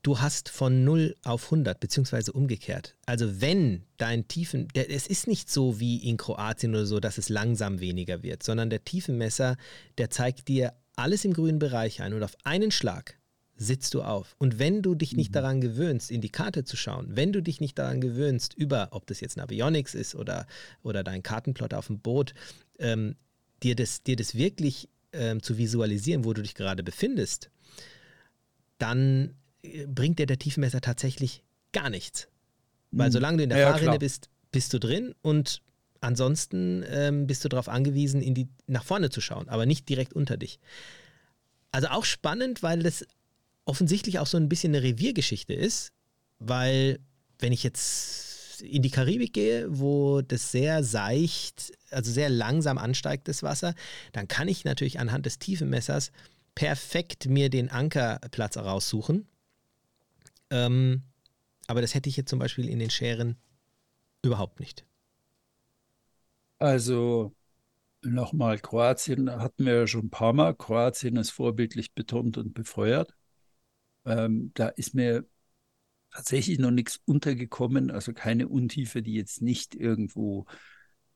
du hast von 0 auf 100, beziehungsweise umgekehrt. Also wenn dein Tiefen, der, es ist nicht so wie in Kroatien oder so, dass es langsam weniger wird, sondern der Tiefenmesser, der zeigt dir alles im grünen Bereich ein und auf einen Schlag sitzt du auf. Und wenn du dich nicht mhm. daran gewöhnst, in die Karte zu schauen, wenn du dich nicht daran gewöhnst, über, ob das jetzt Navionics ist oder, oder dein Kartenplot auf dem Boot, ähm, dir, das, dir das wirklich ähm, zu visualisieren, wo du dich gerade befindest, dann bringt dir der Tiefenmesser tatsächlich gar nichts. Weil hm. solange du in der ja, Fahrrinne bist, bist du drin und ansonsten ähm, bist du darauf angewiesen, in die, nach vorne zu schauen, aber nicht direkt unter dich. Also auch spannend, weil das offensichtlich auch so ein bisschen eine Reviergeschichte ist, weil wenn ich jetzt in die Karibik gehe, wo das sehr seicht, also sehr langsam ansteigt, das Wasser, dann kann ich natürlich anhand des Tiefenmessers perfekt mir den Ankerplatz raussuchen ähm, aber das hätte ich jetzt zum Beispiel in den Scheren überhaupt nicht. Also nochmal, Kroatien hatten wir ja schon ein paar Mal. Kroatien ist vorbildlich betont und befeuert. Ähm, da ist mir tatsächlich noch nichts untergekommen, also keine Untiefe, die jetzt nicht irgendwo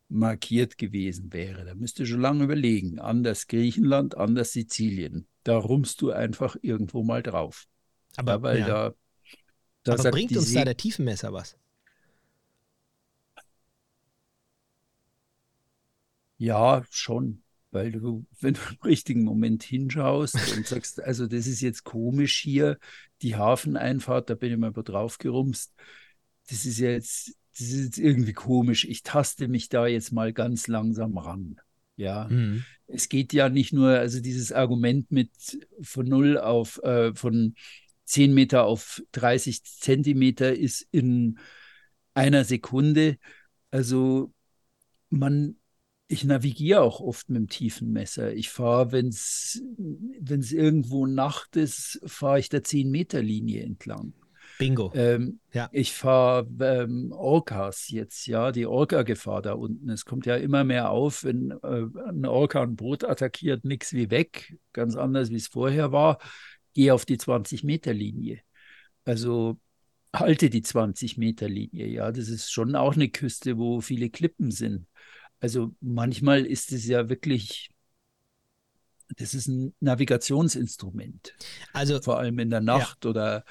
markiert gewesen wäre. Da müsst ihr schon lange überlegen. Anders Griechenland, anders Sizilien. Da rummst du einfach irgendwo mal drauf. Aber ja, weil ja. da da Aber bringt uns da der Tiefenmesser was? Ja, schon. Weil du, wenn du im richtigen Moment hinschaust und sagst, also das ist jetzt komisch hier, die Hafeneinfahrt, da bin ich mal drauf gerumst. Das ist ja jetzt, das ist jetzt irgendwie komisch. Ich taste mich da jetzt mal ganz langsam ran. Ja, mhm. es geht ja nicht nur, also dieses Argument mit von null auf, äh, von 10 Meter auf 30 Zentimeter ist in einer Sekunde. Also man, ich navigiere auch oft mit dem tiefen Messer. Ich fahre, wenn es irgendwo Nacht ist, fahre ich der 10-Meter-Linie entlang. Bingo. Ähm, ja. Ich fahre ähm, Orcas jetzt, ja, die Orca-Gefahr da unten. Es kommt ja immer mehr auf, wenn äh, ein Orca ein Boot attackiert, nichts wie weg, ganz anders wie es vorher war gehe auf die 20-Meter-Linie. Also halte die 20 Meter Linie. Ja, das ist schon auch eine Küste, wo viele Klippen sind. Also manchmal ist es ja wirklich, das ist ein Navigationsinstrument. Also vor allem in der Nacht ja. oder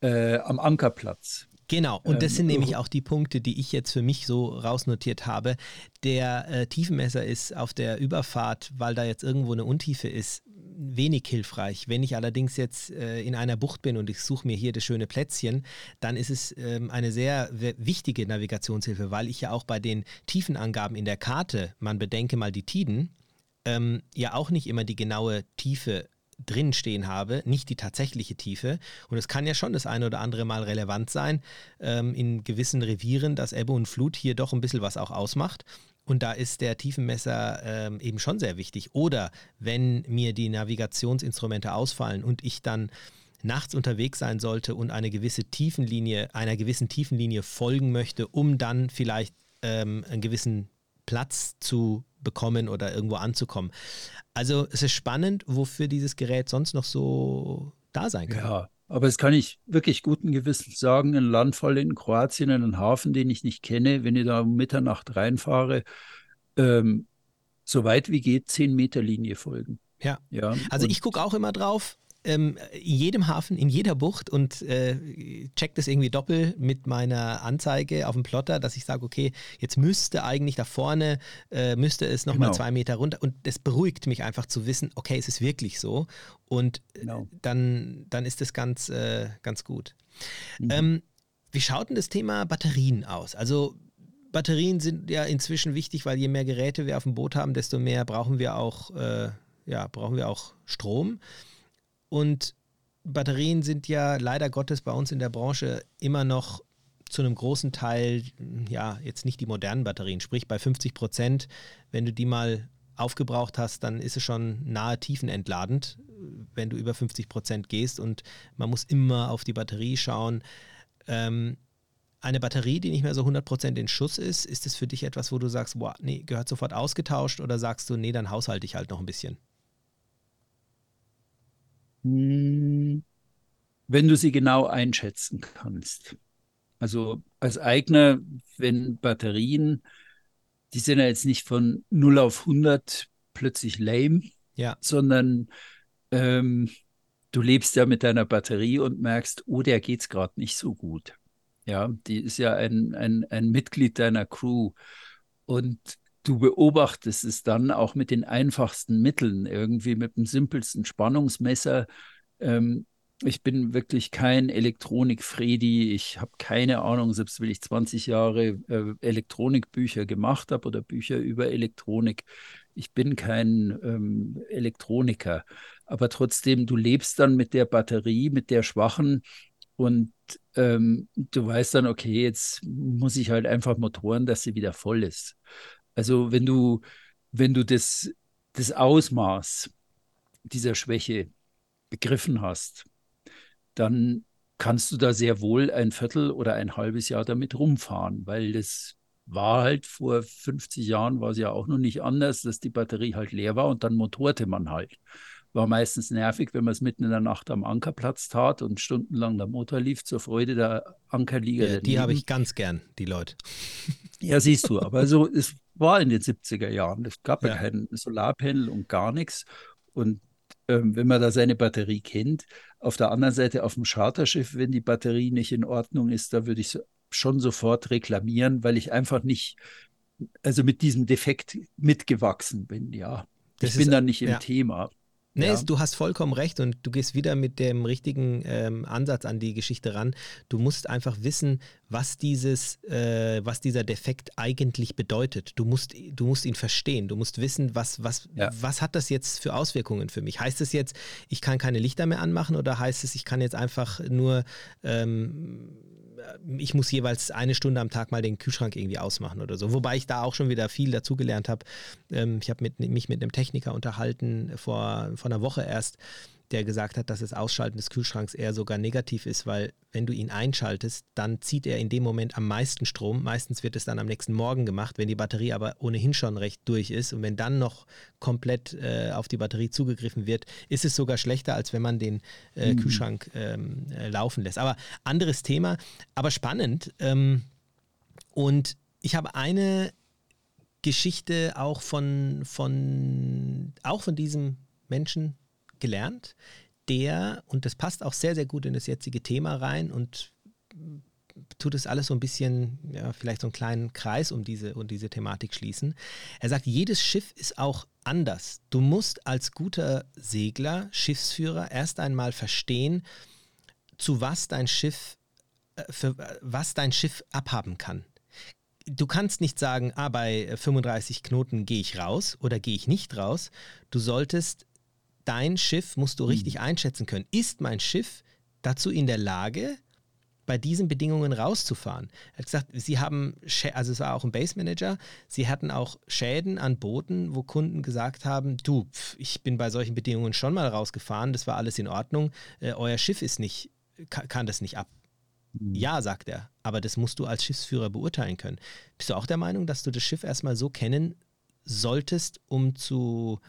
äh, am Ankerplatz. Genau, und das ähm, sind nämlich auch die Punkte, die ich jetzt für mich so rausnotiert habe. Der äh, Tiefenmesser ist auf der Überfahrt, weil da jetzt irgendwo eine Untiefe ist, wenig hilfreich. Wenn ich allerdings jetzt äh, in einer Bucht bin und ich suche mir hier das schöne Plätzchen, dann ist es ähm, eine sehr wichtige Navigationshilfe, weil ich ja auch bei den Tiefenangaben in der Karte, man bedenke mal die Tiden, ähm, ja auch nicht immer die genaue Tiefe drin stehen habe, nicht die tatsächliche Tiefe. Und es kann ja schon das eine oder andere Mal relevant sein, ähm, in gewissen Revieren, dass Ebbe und Flut hier doch ein bisschen was auch ausmacht. Und da ist der Tiefenmesser ähm, eben schon sehr wichtig. Oder wenn mir die Navigationsinstrumente ausfallen und ich dann nachts unterwegs sein sollte und eine gewisse Tiefenlinie, einer gewissen Tiefenlinie folgen möchte, um dann vielleicht ähm, einen gewissen Platz zu bekommen oder irgendwo anzukommen. Also es ist spannend, wofür dieses Gerät sonst noch so da sein kann. Ja, aber es kann ich wirklich guten Gewissens sagen, ein Landfall in Kroatien, einen Hafen, den ich nicht kenne, wenn ich da um Mitternacht reinfahre, ähm, so weit wie geht, 10 Meter Linie folgen. Ja. ja also ich gucke auch immer drauf, ähm, in jedem Hafen, in jeder Bucht und äh, check das irgendwie doppelt mit meiner Anzeige auf dem Plotter, dass ich sage, okay, jetzt müsste eigentlich da vorne, äh, müsste es nochmal genau. zwei Meter runter und das beruhigt mich einfach zu wissen, okay, es ist wirklich so und genau. dann, dann ist das ganz, äh, ganz gut. Mhm. Ähm, wie schaut denn das Thema Batterien aus? Also Batterien sind ja inzwischen wichtig, weil je mehr Geräte wir auf dem Boot haben, desto mehr brauchen wir auch, äh, ja, brauchen wir auch Strom. Und Batterien sind ja leider Gottes bei uns in der Branche immer noch zu einem großen Teil, ja, jetzt nicht die modernen Batterien, sprich bei 50 Prozent, wenn du die mal aufgebraucht hast, dann ist es schon nahe tiefenentladend, wenn du über 50 Prozent gehst und man muss immer auf die Batterie schauen. Ähm, eine Batterie, die nicht mehr so 100 Prozent in Schuss ist, ist es für dich etwas, wo du sagst, boah, nee, gehört sofort ausgetauscht oder sagst du, nee, dann haushalte ich halt noch ein bisschen? Hm, wenn du sie genau einschätzen kannst. Also als Eigner, wenn Batterien, die sind ja jetzt nicht von 0 auf 100 plötzlich lame, ja. sondern ähm, du lebst ja mit deiner Batterie und merkst, oh, der geht es gerade nicht so gut. Ja, die ist ja ein, ein, ein Mitglied deiner Crew. Und du beobachtest es dann auch mit den einfachsten Mitteln, irgendwie mit dem simpelsten Spannungsmesser. Ähm, ich bin wirklich kein Elektronik-Fredi. Ich habe keine Ahnung, selbst wenn ich 20 Jahre äh, Elektronikbücher gemacht habe oder Bücher über Elektronik. Ich bin kein ähm, Elektroniker. Aber trotzdem, du lebst dann mit der Batterie, mit der schwachen und ähm, du weißt dann, okay, jetzt muss ich halt einfach motoren, dass sie wieder voll ist. Also wenn du, wenn du das, das Ausmaß dieser Schwäche begriffen hast, dann kannst du da sehr wohl ein Viertel oder ein halbes Jahr damit rumfahren, weil das war halt vor 50 Jahren war es ja auch noch nicht anders, dass die Batterie halt leer war und dann motorte man halt. War meistens nervig, wenn man es mitten in der Nacht am Ankerplatz tat und stundenlang der Motor lief zur Freude der Ankerlieger. Ja, die habe ich ganz gern, die Leute. Ja, siehst du, aber so, es war in den 70er Jahren. Es gab ja, ja kein Solarpanel und gar nichts. Und ähm, wenn man da seine Batterie kennt, auf der anderen Seite auf dem Charterschiff, wenn die Batterie nicht in Ordnung ist, da würde ich schon sofort reklamieren, weil ich einfach nicht, also mit diesem Defekt mitgewachsen bin, ja. Das ich bin da nicht im ja. Thema. Nee, ja. du hast vollkommen recht und du gehst wieder mit dem richtigen ähm, Ansatz an die Geschichte ran. Du musst einfach wissen, was dieses, äh, was dieser Defekt eigentlich bedeutet. Du musst, du musst ihn verstehen. Du musst wissen, was, was, ja. was hat das jetzt für Auswirkungen für mich? Heißt es jetzt, ich kann keine Lichter mehr anmachen oder heißt es, ich kann jetzt einfach nur ähm, ich muss jeweils eine Stunde am Tag mal den Kühlschrank irgendwie ausmachen oder so. Wobei ich da auch schon wieder viel dazugelernt habe. Ähm, ich habe mich mit einem Techniker unterhalten vor, vor einer Woche erst, der gesagt hat, dass das Ausschalten des Kühlschranks eher sogar negativ ist, weil wenn du ihn einschaltest, dann zieht er in dem Moment am meisten Strom. Meistens wird es dann am nächsten Morgen gemacht, wenn die Batterie aber ohnehin schon recht durch ist. Und wenn dann noch komplett äh, auf die Batterie zugegriffen wird, ist es sogar schlechter, als wenn man den äh, mhm. Kühlschrank ähm, äh, laufen lässt. Aber anderes Thema, aber spannend. Ähm, und ich habe eine Geschichte auch von, von, auch von diesem Menschen gelernt, der, und das passt auch sehr, sehr gut in das jetzige Thema rein und tut es alles so ein bisschen, ja, vielleicht so einen kleinen Kreis um diese, um diese Thematik schließen. Er sagt, jedes Schiff ist auch anders. Du musst als guter Segler, Schiffsführer erst einmal verstehen, zu was dein Schiff, äh, für was dein Schiff abhaben kann. Du kannst nicht sagen, ah, bei 35 Knoten gehe ich raus oder gehe ich nicht raus. Du solltest dein Schiff musst du richtig mhm. einschätzen können. Ist mein Schiff dazu in der Lage, bei diesen Bedingungen rauszufahren? Er hat gesagt, sie haben, also es war auch ein Base Manager, sie hatten auch Schäden an Booten, wo Kunden gesagt haben, du, ich bin bei solchen Bedingungen schon mal rausgefahren, das war alles in Ordnung, äh, euer Schiff ist nicht, kann, kann das nicht ab. Mhm. Ja, sagt er, aber das musst du als Schiffsführer beurteilen können. Bist du auch der Meinung, dass du das Schiff erstmal so kennen solltest, um zu,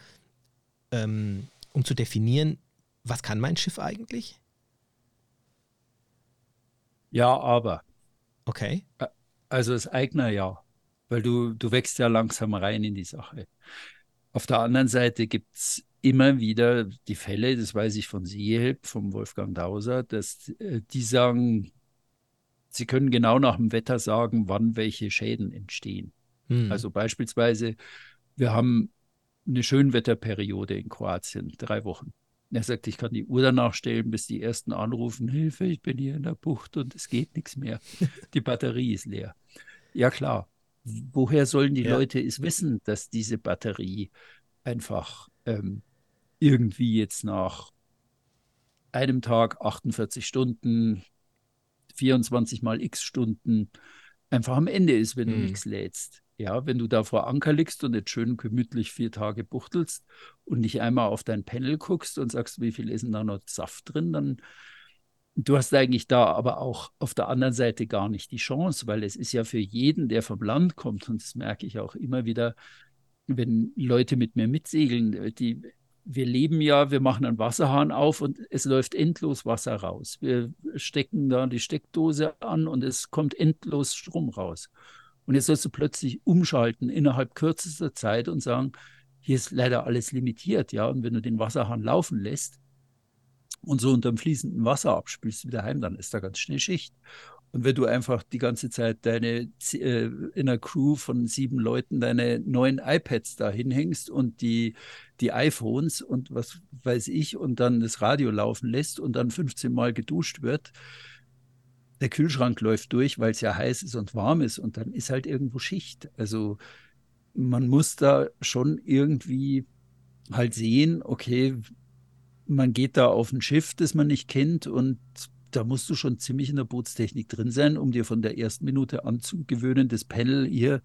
ähm, um zu definieren, was kann mein Schiff eigentlich? Ja, aber. Okay. Also das Eigner ja, weil du, du wächst ja langsam rein in die Sache. Auf der anderen Seite gibt es immer wieder die Fälle, das weiß ich von Seehilb, vom Wolfgang Dauser, dass äh, die sagen, sie können genau nach dem Wetter sagen, wann welche Schäden entstehen. Hm. Also beispielsweise, wir haben eine Schönwetterperiode in Kroatien, drei Wochen. Er sagt, ich kann die Uhr danach stellen, bis die ersten anrufen, Hilfe, ich bin hier in der Bucht und es geht nichts mehr. Die Batterie ist leer. Ja klar, woher sollen die ja. Leute es wissen, dass diese Batterie einfach ähm, irgendwie jetzt nach einem Tag 48 Stunden, 24 mal x Stunden einfach am Ende ist, wenn du hm. nichts lädst. Ja, wenn du da vor Anker liegst und jetzt schön gemütlich vier Tage buchtelst und nicht einmal auf dein Panel guckst und sagst, wie viel ist denn da noch Saft drin, dann du hast eigentlich da aber auch auf der anderen Seite gar nicht die Chance, weil es ist ja für jeden, der vom Land kommt, und das merke ich auch immer wieder, wenn Leute mit mir mitsegeln, die wir leben ja, wir machen einen Wasserhahn auf und es läuft endlos Wasser raus. Wir stecken da die Steckdose an und es kommt endlos Strom raus. Und jetzt sollst du plötzlich umschalten innerhalb kürzester Zeit und sagen, hier ist leider alles limitiert, ja. Und wenn du den Wasserhahn laufen lässt und so unter dem fließenden Wasser abspülst wieder heim, dann ist da ganz schnell Schicht. Und wenn du einfach die ganze Zeit deine äh, in einer Crew von sieben Leuten deine neuen iPads da hinhängst und die, die iPhones und was weiß ich und dann das Radio laufen lässt und dann 15 Mal geduscht wird, der Kühlschrank läuft durch, weil es ja heiß ist und warm ist und dann ist halt irgendwo Schicht. Also man muss da schon irgendwie halt sehen, okay, man geht da auf ein Schiff, das man nicht kennt und da musst du schon ziemlich in der Bootstechnik drin sein, um dir von der ersten Minute anzugewöhnen, das Panel hier,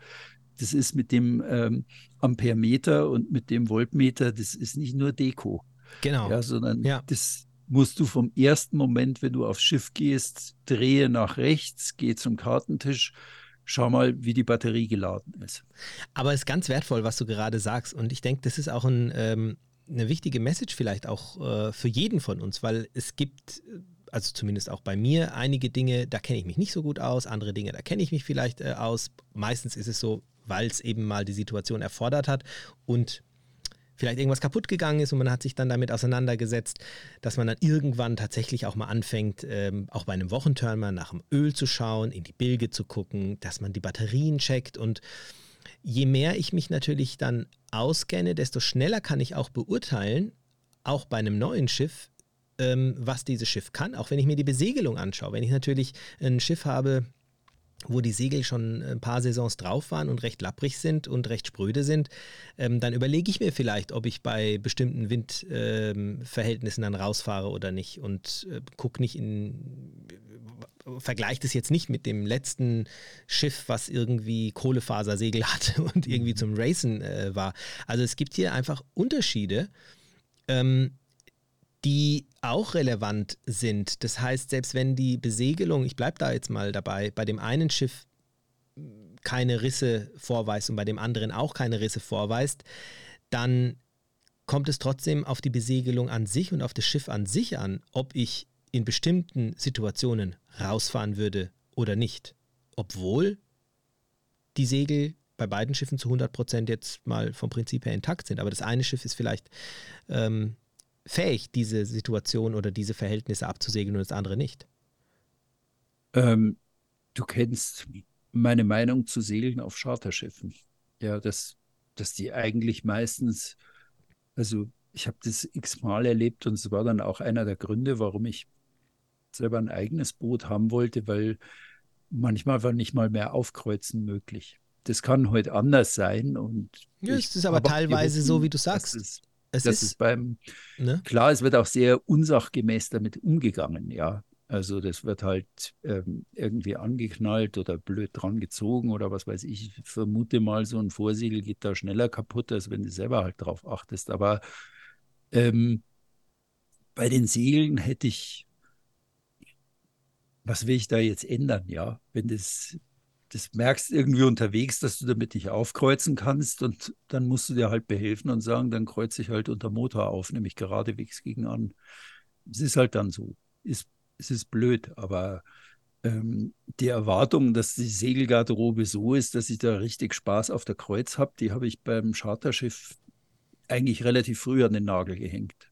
das ist mit dem ähm, Ampermeter und mit dem Voltmeter, das ist nicht nur Deko. Genau. Ja, sondern ja. das, musst du vom ersten Moment, wenn du aufs Schiff gehst, drehe nach rechts, geh zum Kartentisch, schau mal, wie die Batterie geladen ist. Aber es ist ganz wertvoll, was du gerade sagst. Und ich denke, das ist auch ein, ähm, eine wichtige Message vielleicht auch äh, für jeden von uns, weil es gibt also zumindest auch bei mir, einige Dinge, da kenne ich mich nicht so gut aus, andere Dinge, da kenne ich mich vielleicht äh, aus. Meistens ist es so, weil es eben mal die Situation erfordert hat und vielleicht irgendwas kaputt gegangen ist und man hat sich dann damit auseinandergesetzt, dass man dann irgendwann tatsächlich auch mal anfängt, ähm, auch bei einem Wochenturn mal nach dem Öl zu schauen, in die Bilge zu gucken, dass man die Batterien checkt und je mehr ich mich natürlich dann auskenne, desto schneller kann ich auch beurteilen, auch bei einem neuen Schiff, ähm, was dieses Schiff kann, auch wenn ich mir die Besegelung anschaue. Wenn ich natürlich ein Schiff habe, wo die Segel schon ein paar Saisons drauf waren und recht lapprig sind und recht spröde sind, ähm, dann überlege ich mir vielleicht, ob ich bei bestimmten Windverhältnissen ähm, dann rausfahre oder nicht und äh, gucke nicht in, vergleiche das jetzt nicht mit dem letzten Schiff, was irgendwie Kohlefasersegel hatte und irgendwie zum Racen äh, war. Also es gibt hier einfach Unterschiede. Ähm, die auch relevant sind. Das heißt, selbst wenn die Besegelung, ich bleibe da jetzt mal dabei, bei dem einen Schiff keine Risse vorweist und bei dem anderen auch keine Risse vorweist, dann kommt es trotzdem auf die Besegelung an sich und auf das Schiff an sich an, ob ich in bestimmten Situationen rausfahren würde oder nicht. Obwohl die Segel bei beiden Schiffen zu 100 Prozent jetzt mal vom Prinzip her intakt sind. Aber das eine Schiff ist vielleicht ähm, fähig, diese Situation oder diese Verhältnisse abzusegeln und das andere nicht. Ähm, du kennst meine Meinung zu Segeln auf Charterschiffen. Ja, dass, dass die eigentlich meistens, also ich habe das x-mal erlebt und es war dann auch einer der Gründe, warum ich selber ein eigenes Boot haben wollte, weil manchmal war nicht mal mehr Aufkreuzen möglich. Das kann heute anders sein. Und ja, es ist aber teilweise wissen, so, wie du sagst. Es, es das ist, ist beim, ne? klar, es wird auch sehr unsachgemäß damit umgegangen, ja. Also das wird halt ähm, irgendwie angeknallt oder blöd dran gezogen oder was weiß ich. Ich vermute mal, so ein Vorsegel geht da schneller kaputt, als wenn du selber halt drauf achtest. Aber ähm, bei den Segeln hätte ich, was will ich da jetzt ändern, ja? Wenn das, das merkst irgendwie unterwegs, dass du damit nicht aufkreuzen kannst und dann musst du dir halt behelfen und sagen, dann kreuze ich halt unter Motor auf, nämlich geradewegs gegen an. Es ist halt dann so. Ist es ist blöd, aber ähm, die Erwartung, dass die Segelgarderobe so ist, dass ich da richtig Spaß auf der Kreuz habe, die habe ich beim Charterschiff eigentlich relativ früh an den Nagel gehängt.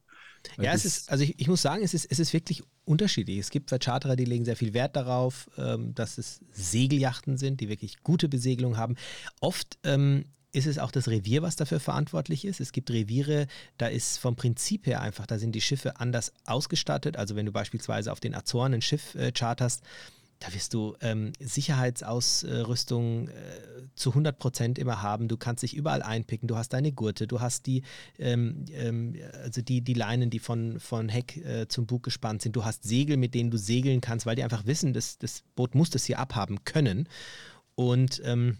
Ja, es ist, also ich, ich, muss sagen, es ist, es ist wirklich unterschiedlich. Es gibt Charterer, die legen sehr viel Wert darauf, ähm, dass es Segeljachten sind, die wirklich gute Besegelung haben. Oft ähm, ist es auch das Revier, was dafür verantwortlich ist. Es gibt Reviere, da ist vom Prinzip her einfach, da sind die Schiffe anders ausgestattet. Also wenn du beispielsweise auf den Azoren ein Schiff äh, charterst, da wirst du ähm, Sicherheitsausrüstung äh, zu 100 Prozent immer haben. Du kannst dich überall einpicken. Du hast deine Gurte, du hast die, ähm, ähm, also die, die Leinen, die von, von Heck äh, zum Bug gespannt sind. Du hast Segel, mit denen du segeln kannst, weil die einfach wissen, dass das Boot muss das hier abhaben können. Und ähm,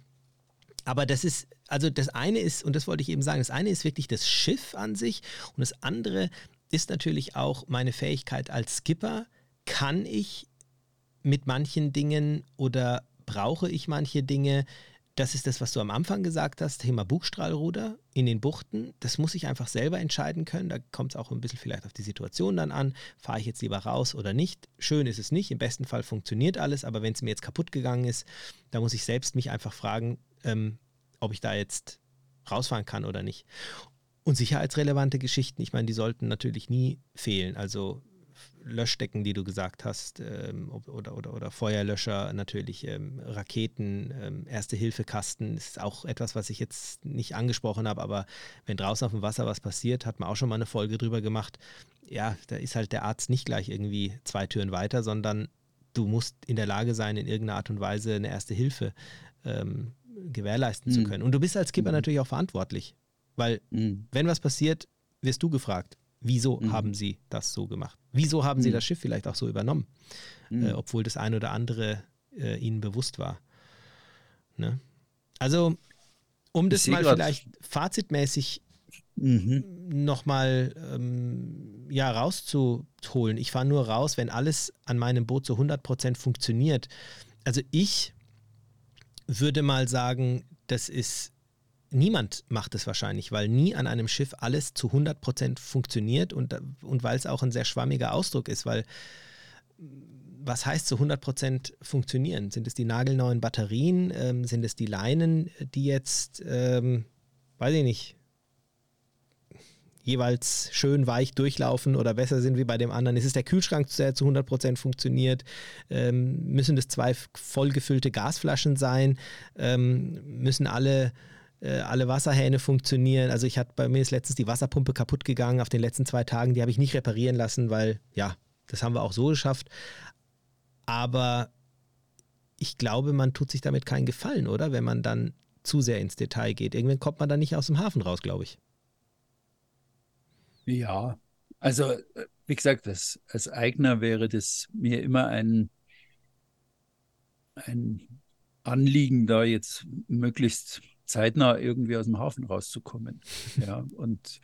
aber das ist, also das eine ist, und das wollte ich eben sagen, das eine ist wirklich das Schiff an sich und das andere ist natürlich auch meine Fähigkeit als Skipper. Kann ich mit manchen Dingen oder brauche ich manche Dinge? Das ist das, was du am Anfang gesagt hast, Thema Bugstrahlruder in den Buchten. Das muss ich einfach selber entscheiden können. Da kommt es auch ein bisschen vielleicht auf die Situation dann an. Fahre ich jetzt lieber raus oder nicht? Schön ist es nicht. Im besten Fall funktioniert alles, aber wenn es mir jetzt kaputt gegangen ist, da muss ich selbst mich einfach fragen, ähm, ob ich da jetzt rausfahren kann oder nicht. Und sicherheitsrelevante Geschichten, ich meine, die sollten natürlich nie fehlen. Also Löschdecken, die du gesagt hast, ähm, oder, oder, oder Feuerlöscher, natürlich ähm, Raketen, ähm, Erste-Hilfe-Kasten ist auch etwas, was ich jetzt nicht angesprochen habe, aber wenn draußen auf dem Wasser was passiert, hat man auch schon mal eine Folge drüber gemacht. Ja, da ist halt der Arzt nicht gleich irgendwie zwei Türen weiter, sondern du musst in der Lage sein, in irgendeiner Art und Weise eine Erste Hilfe ähm, gewährleisten mhm. zu können. Und du bist als Skipper mhm. natürlich auch verantwortlich, weil mhm. wenn was passiert, wirst du gefragt, wieso mhm. haben sie das so gemacht? Wieso haben sie mhm. das Schiff vielleicht auch so übernommen, mhm. äh, obwohl das ein oder andere äh, ihnen bewusst war. Ne? Also, um das mal vielleicht fazitmäßig mhm. nochmal ähm, ja, rauszuholen. Ich fahre nur raus, wenn alles an meinem Boot zu 100% funktioniert. Also ich würde mal sagen, das ist, niemand macht es wahrscheinlich, weil nie an einem Schiff alles zu 100% funktioniert und, und weil es auch ein sehr schwammiger Ausdruck ist, weil was heißt zu 100% funktionieren? Sind es die nagelneuen Batterien? Ähm, sind es die Leinen, die jetzt, ähm, weiß ich nicht, jeweils schön weich durchlaufen oder besser sind wie bei dem anderen? Ist es der Kühlschrank, der zu 100% funktioniert? Ähm, müssen das zwei vollgefüllte Gasflaschen sein? Ähm, müssen alle äh, alle Wasserhähne funktionieren. Also ich hatte bei mir ist letztens die Wasserpumpe kaputt gegangen auf den letzten zwei Tagen. Die habe ich nicht reparieren lassen, weil ja, das haben wir auch so geschafft. Aber ich glaube, man tut sich damit keinen Gefallen, oder? Wenn man dann zu sehr ins Detail geht. Irgendwann kommt man dann nicht aus dem Hafen raus, glaube ich. Ja, also äh, wie gesagt, das, als Eigner wäre das mir immer ein, ein Anliegen, da jetzt möglichst zeitnah irgendwie aus dem Hafen rauszukommen. Ja, und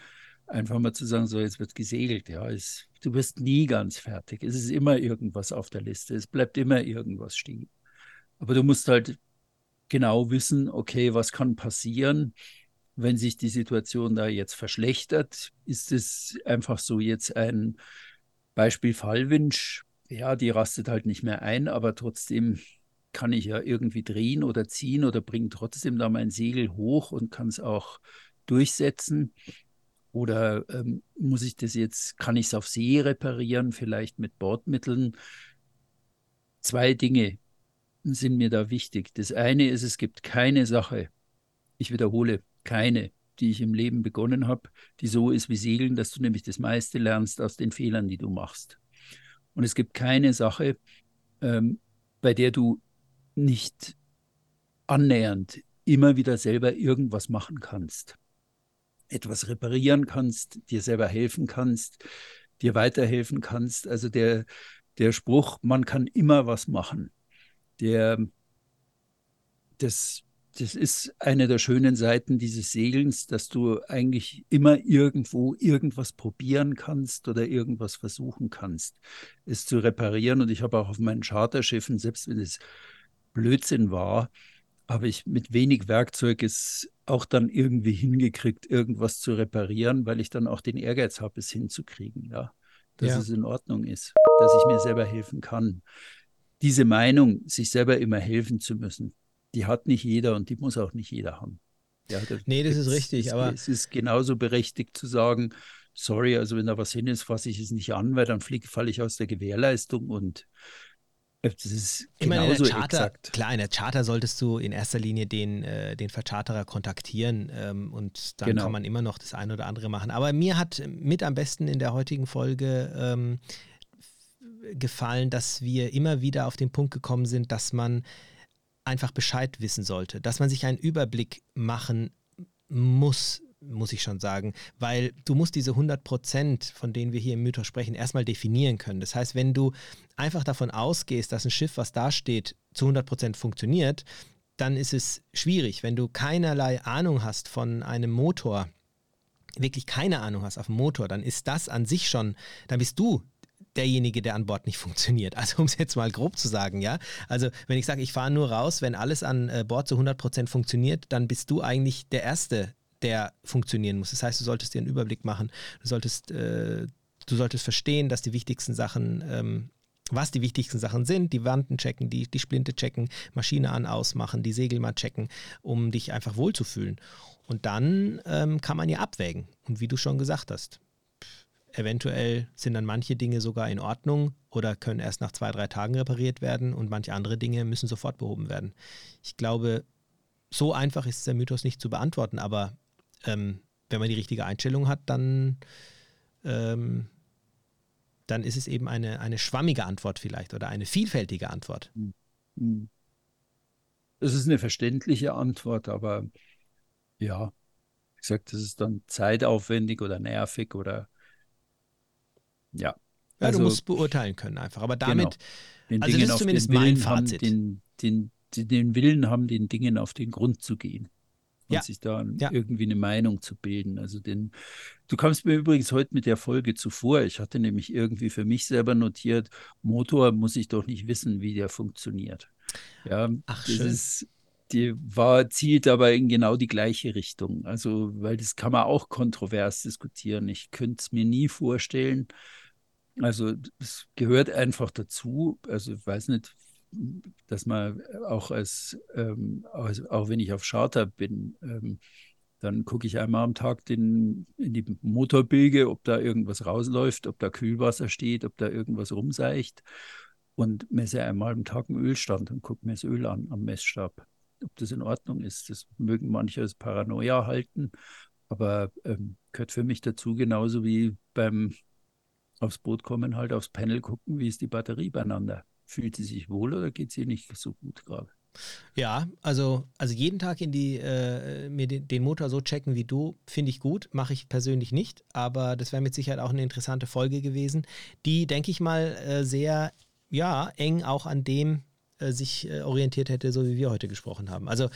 einfach mal zu sagen, so jetzt wird gesegelt, ja, es, du wirst nie ganz fertig. Es ist immer irgendwas auf der Liste, es bleibt immer irgendwas stehen. Aber du musst halt genau wissen, okay, was kann passieren, wenn sich die Situation da jetzt verschlechtert? Ist es einfach so jetzt ein Beispiel Fallwinch? Ja, die rastet halt nicht mehr ein, aber trotzdem kann ich ja irgendwie drehen oder ziehen oder bringe trotzdem da mein Segel hoch und kann es auch durchsetzen. Oder ähm, muss ich das jetzt, kann ich es auf See reparieren, vielleicht mit Bordmitteln? Zwei Dinge sind mir da wichtig. Das eine ist, es gibt keine Sache, ich wiederhole, keine, die ich im Leben begonnen habe, die so ist wie Segeln, dass du nämlich das meiste lernst aus den Fehlern, die du machst. Und es gibt keine Sache, ähm, bei der du nicht annähernd immer wieder selber irgendwas machen kannst etwas reparieren kannst, dir selber helfen kannst, dir weiterhelfen kannst. Also der, der Spruch, man kann immer was machen, der, das, das ist eine der schönen Seiten dieses Segelns, dass du eigentlich immer irgendwo irgendwas probieren kannst oder irgendwas versuchen kannst, es zu reparieren. Und ich habe auch auf meinen Charterschiffen, selbst wenn es Blödsinn war, habe ich mit wenig Werkzeug es auch dann irgendwie hingekriegt, irgendwas zu reparieren, weil ich dann auch den Ehrgeiz habe, es hinzukriegen, ja. Dass ja. es in Ordnung ist, dass ich mir selber helfen kann. Diese Meinung, sich selber immer helfen zu müssen, die hat nicht jeder und die muss auch nicht jeder haben. Ja, da nee, das ist richtig, es, aber. Es ist genauso berechtigt zu sagen, sorry, also wenn da was hin ist, fasse ich es nicht an, weil dann falle ich aus der Gewährleistung und das ist ich meine, in der Charter, exakt. Klar, in der Charter solltest du in erster Linie den, äh, den Vercharterer kontaktieren ähm, und dann genau. kann man immer noch das eine oder andere machen. Aber mir hat mit am besten in der heutigen Folge ähm, gefallen, dass wir immer wieder auf den Punkt gekommen sind, dass man einfach Bescheid wissen sollte, dass man sich einen Überblick machen muss, muss ich schon sagen, weil du musst diese 100 Prozent, von denen wir hier im Mythos sprechen, erstmal definieren können. Das heißt, wenn du einfach davon ausgehst, dass ein Schiff, was da steht, zu 100 Prozent funktioniert, dann ist es schwierig. Wenn du keinerlei Ahnung hast von einem Motor, wirklich keine Ahnung hast auf dem Motor, dann ist das an sich schon, dann bist du derjenige, der an Bord nicht funktioniert. Also um es jetzt mal grob zu sagen, ja. Also wenn ich sage, ich fahre nur raus, wenn alles an äh, Bord zu 100 Prozent funktioniert, dann bist du eigentlich der Erste, der funktionieren muss. Das heißt, du solltest dir einen Überblick machen, du solltest, äh, du solltest verstehen, dass die wichtigsten Sachen, ähm, was die wichtigsten Sachen sind, die Wanden checken, die, die Splinte checken, Maschine an, ausmachen, die Segel mal checken, um dich einfach wohlzufühlen. Und dann ähm, kann man ja abwägen. Und wie du schon gesagt hast, eventuell sind dann manche Dinge sogar in Ordnung oder können erst nach zwei, drei Tagen repariert werden und manche andere Dinge müssen sofort behoben werden. Ich glaube, so einfach ist der Mythos nicht zu beantworten, aber ähm, wenn man die richtige Einstellung hat, dann, ähm, dann ist es eben eine, eine schwammige Antwort vielleicht oder eine vielfältige Antwort. Hm. Hm. Es ist eine verständliche Antwort, aber ja, wie gesagt, das ist dann zeitaufwendig oder nervig oder ja. Ja, also, du musst beurteilen können einfach. Aber damit, genau. also Dingen das ist zumindest mein Fazit. Haben, den, den, den Willen haben, den Dingen auf den Grund zu gehen und ja. sich da ja. irgendwie eine Meinung zu bilden. Also den, du kamst mir übrigens heute mit der Folge zuvor. Ich hatte nämlich irgendwie für mich selber notiert, Motor muss ich doch nicht wissen, wie der funktioniert. Ja, Ach, das schön. ist die war, zielt aber in genau die gleiche Richtung. Also, weil das kann man auch kontrovers diskutieren. Ich könnte es mir nie vorstellen. Also, es gehört einfach dazu. Also, ich weiß nicht, dass man auch als, ähm, also auch wenn ich auf Charter bin, ähm, dann gucke ich einmal am Tag den, in die Motorbilge, ob da irgendwas rausläuft, ob da Kühlwasser steht, ob da irgendwas rumseicht und messe einmal am Tag einen Ölstand und gucke mir das Öl an am Messstab, ob das in Ordnung ist. Das mögen manche als Paranoia halten, aber ähm, gehört für mich dazu, genauso wie beim aufs Boot kommen, halt aufs Panel gucken, wie ist die Batterie beieinander. Fühlt sie sich wohl oder geht sie nicht so gut gerade? Ja, also, also jeden Tag in die, äh, mir den, den, Motor so checken wie du, finde ich gut, mache ich persönlich nicht, aber das wäre mit Sicherheit auch eine interessante Folge gewesen, die, denke ich mal, äh, sehr, ja, eng auch an dem äh, sich äh, orientiert hätte, so wie wir heute gesprochen haben. Also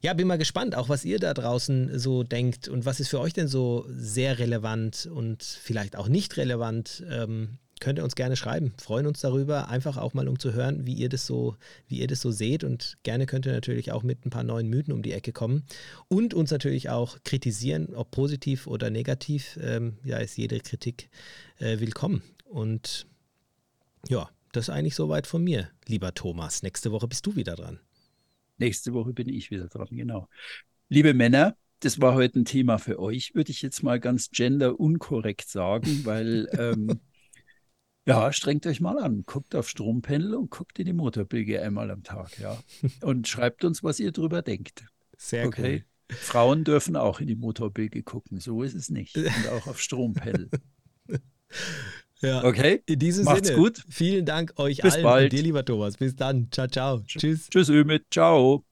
ja, bin mal gespannt, auch was ihr da draußen so denkt und was ist für euch denn so sehr relevant und vielleicht auch nicht relevant. Ähm, könnt ihr uns gerne schreiben. Freuen uns darüber, einfach auch mal um zu hören, wie ihr das so, wie ihr das so seht. Und gerne könnt ihr natürlich auch mit ein paar neuen Mythen um die Ecke kommen. Und uns natürlich auch kritisieren, ob positiv oder negativ. Ähm, ja, ist jede Kritik äh, willkommen. Und ja, das ist eigentlich soweit von mir, lieber Thomas. Nächste Woche bist du wieder dran. Nächste Woche bin ich wieder dran, genau. Liebe Männer, das war heute ein Thema für euch, würde ich jetzt mal ganz genderunkorrekt sagen, weil ähm, Ja, strengt euch mal an. Guckt auf Strompendel und guckt in die Motorbilge einmal am Tag, ja. Und schreibt uns, was ihr drüber denkt. Sehr okay. Cool. Frauen dürfen auch in die Motorbilge gucken. So ist es nicht. Und auch auf Strompendel. Ja. Okay. In diesem Macht's Sinne. gut. Vielen Dank euch Bis allen. Bald. Und dir, lieber Thomas. Bis dann. Ciao, ciao. Tschüss. Tschüss, Ümit. Ciao.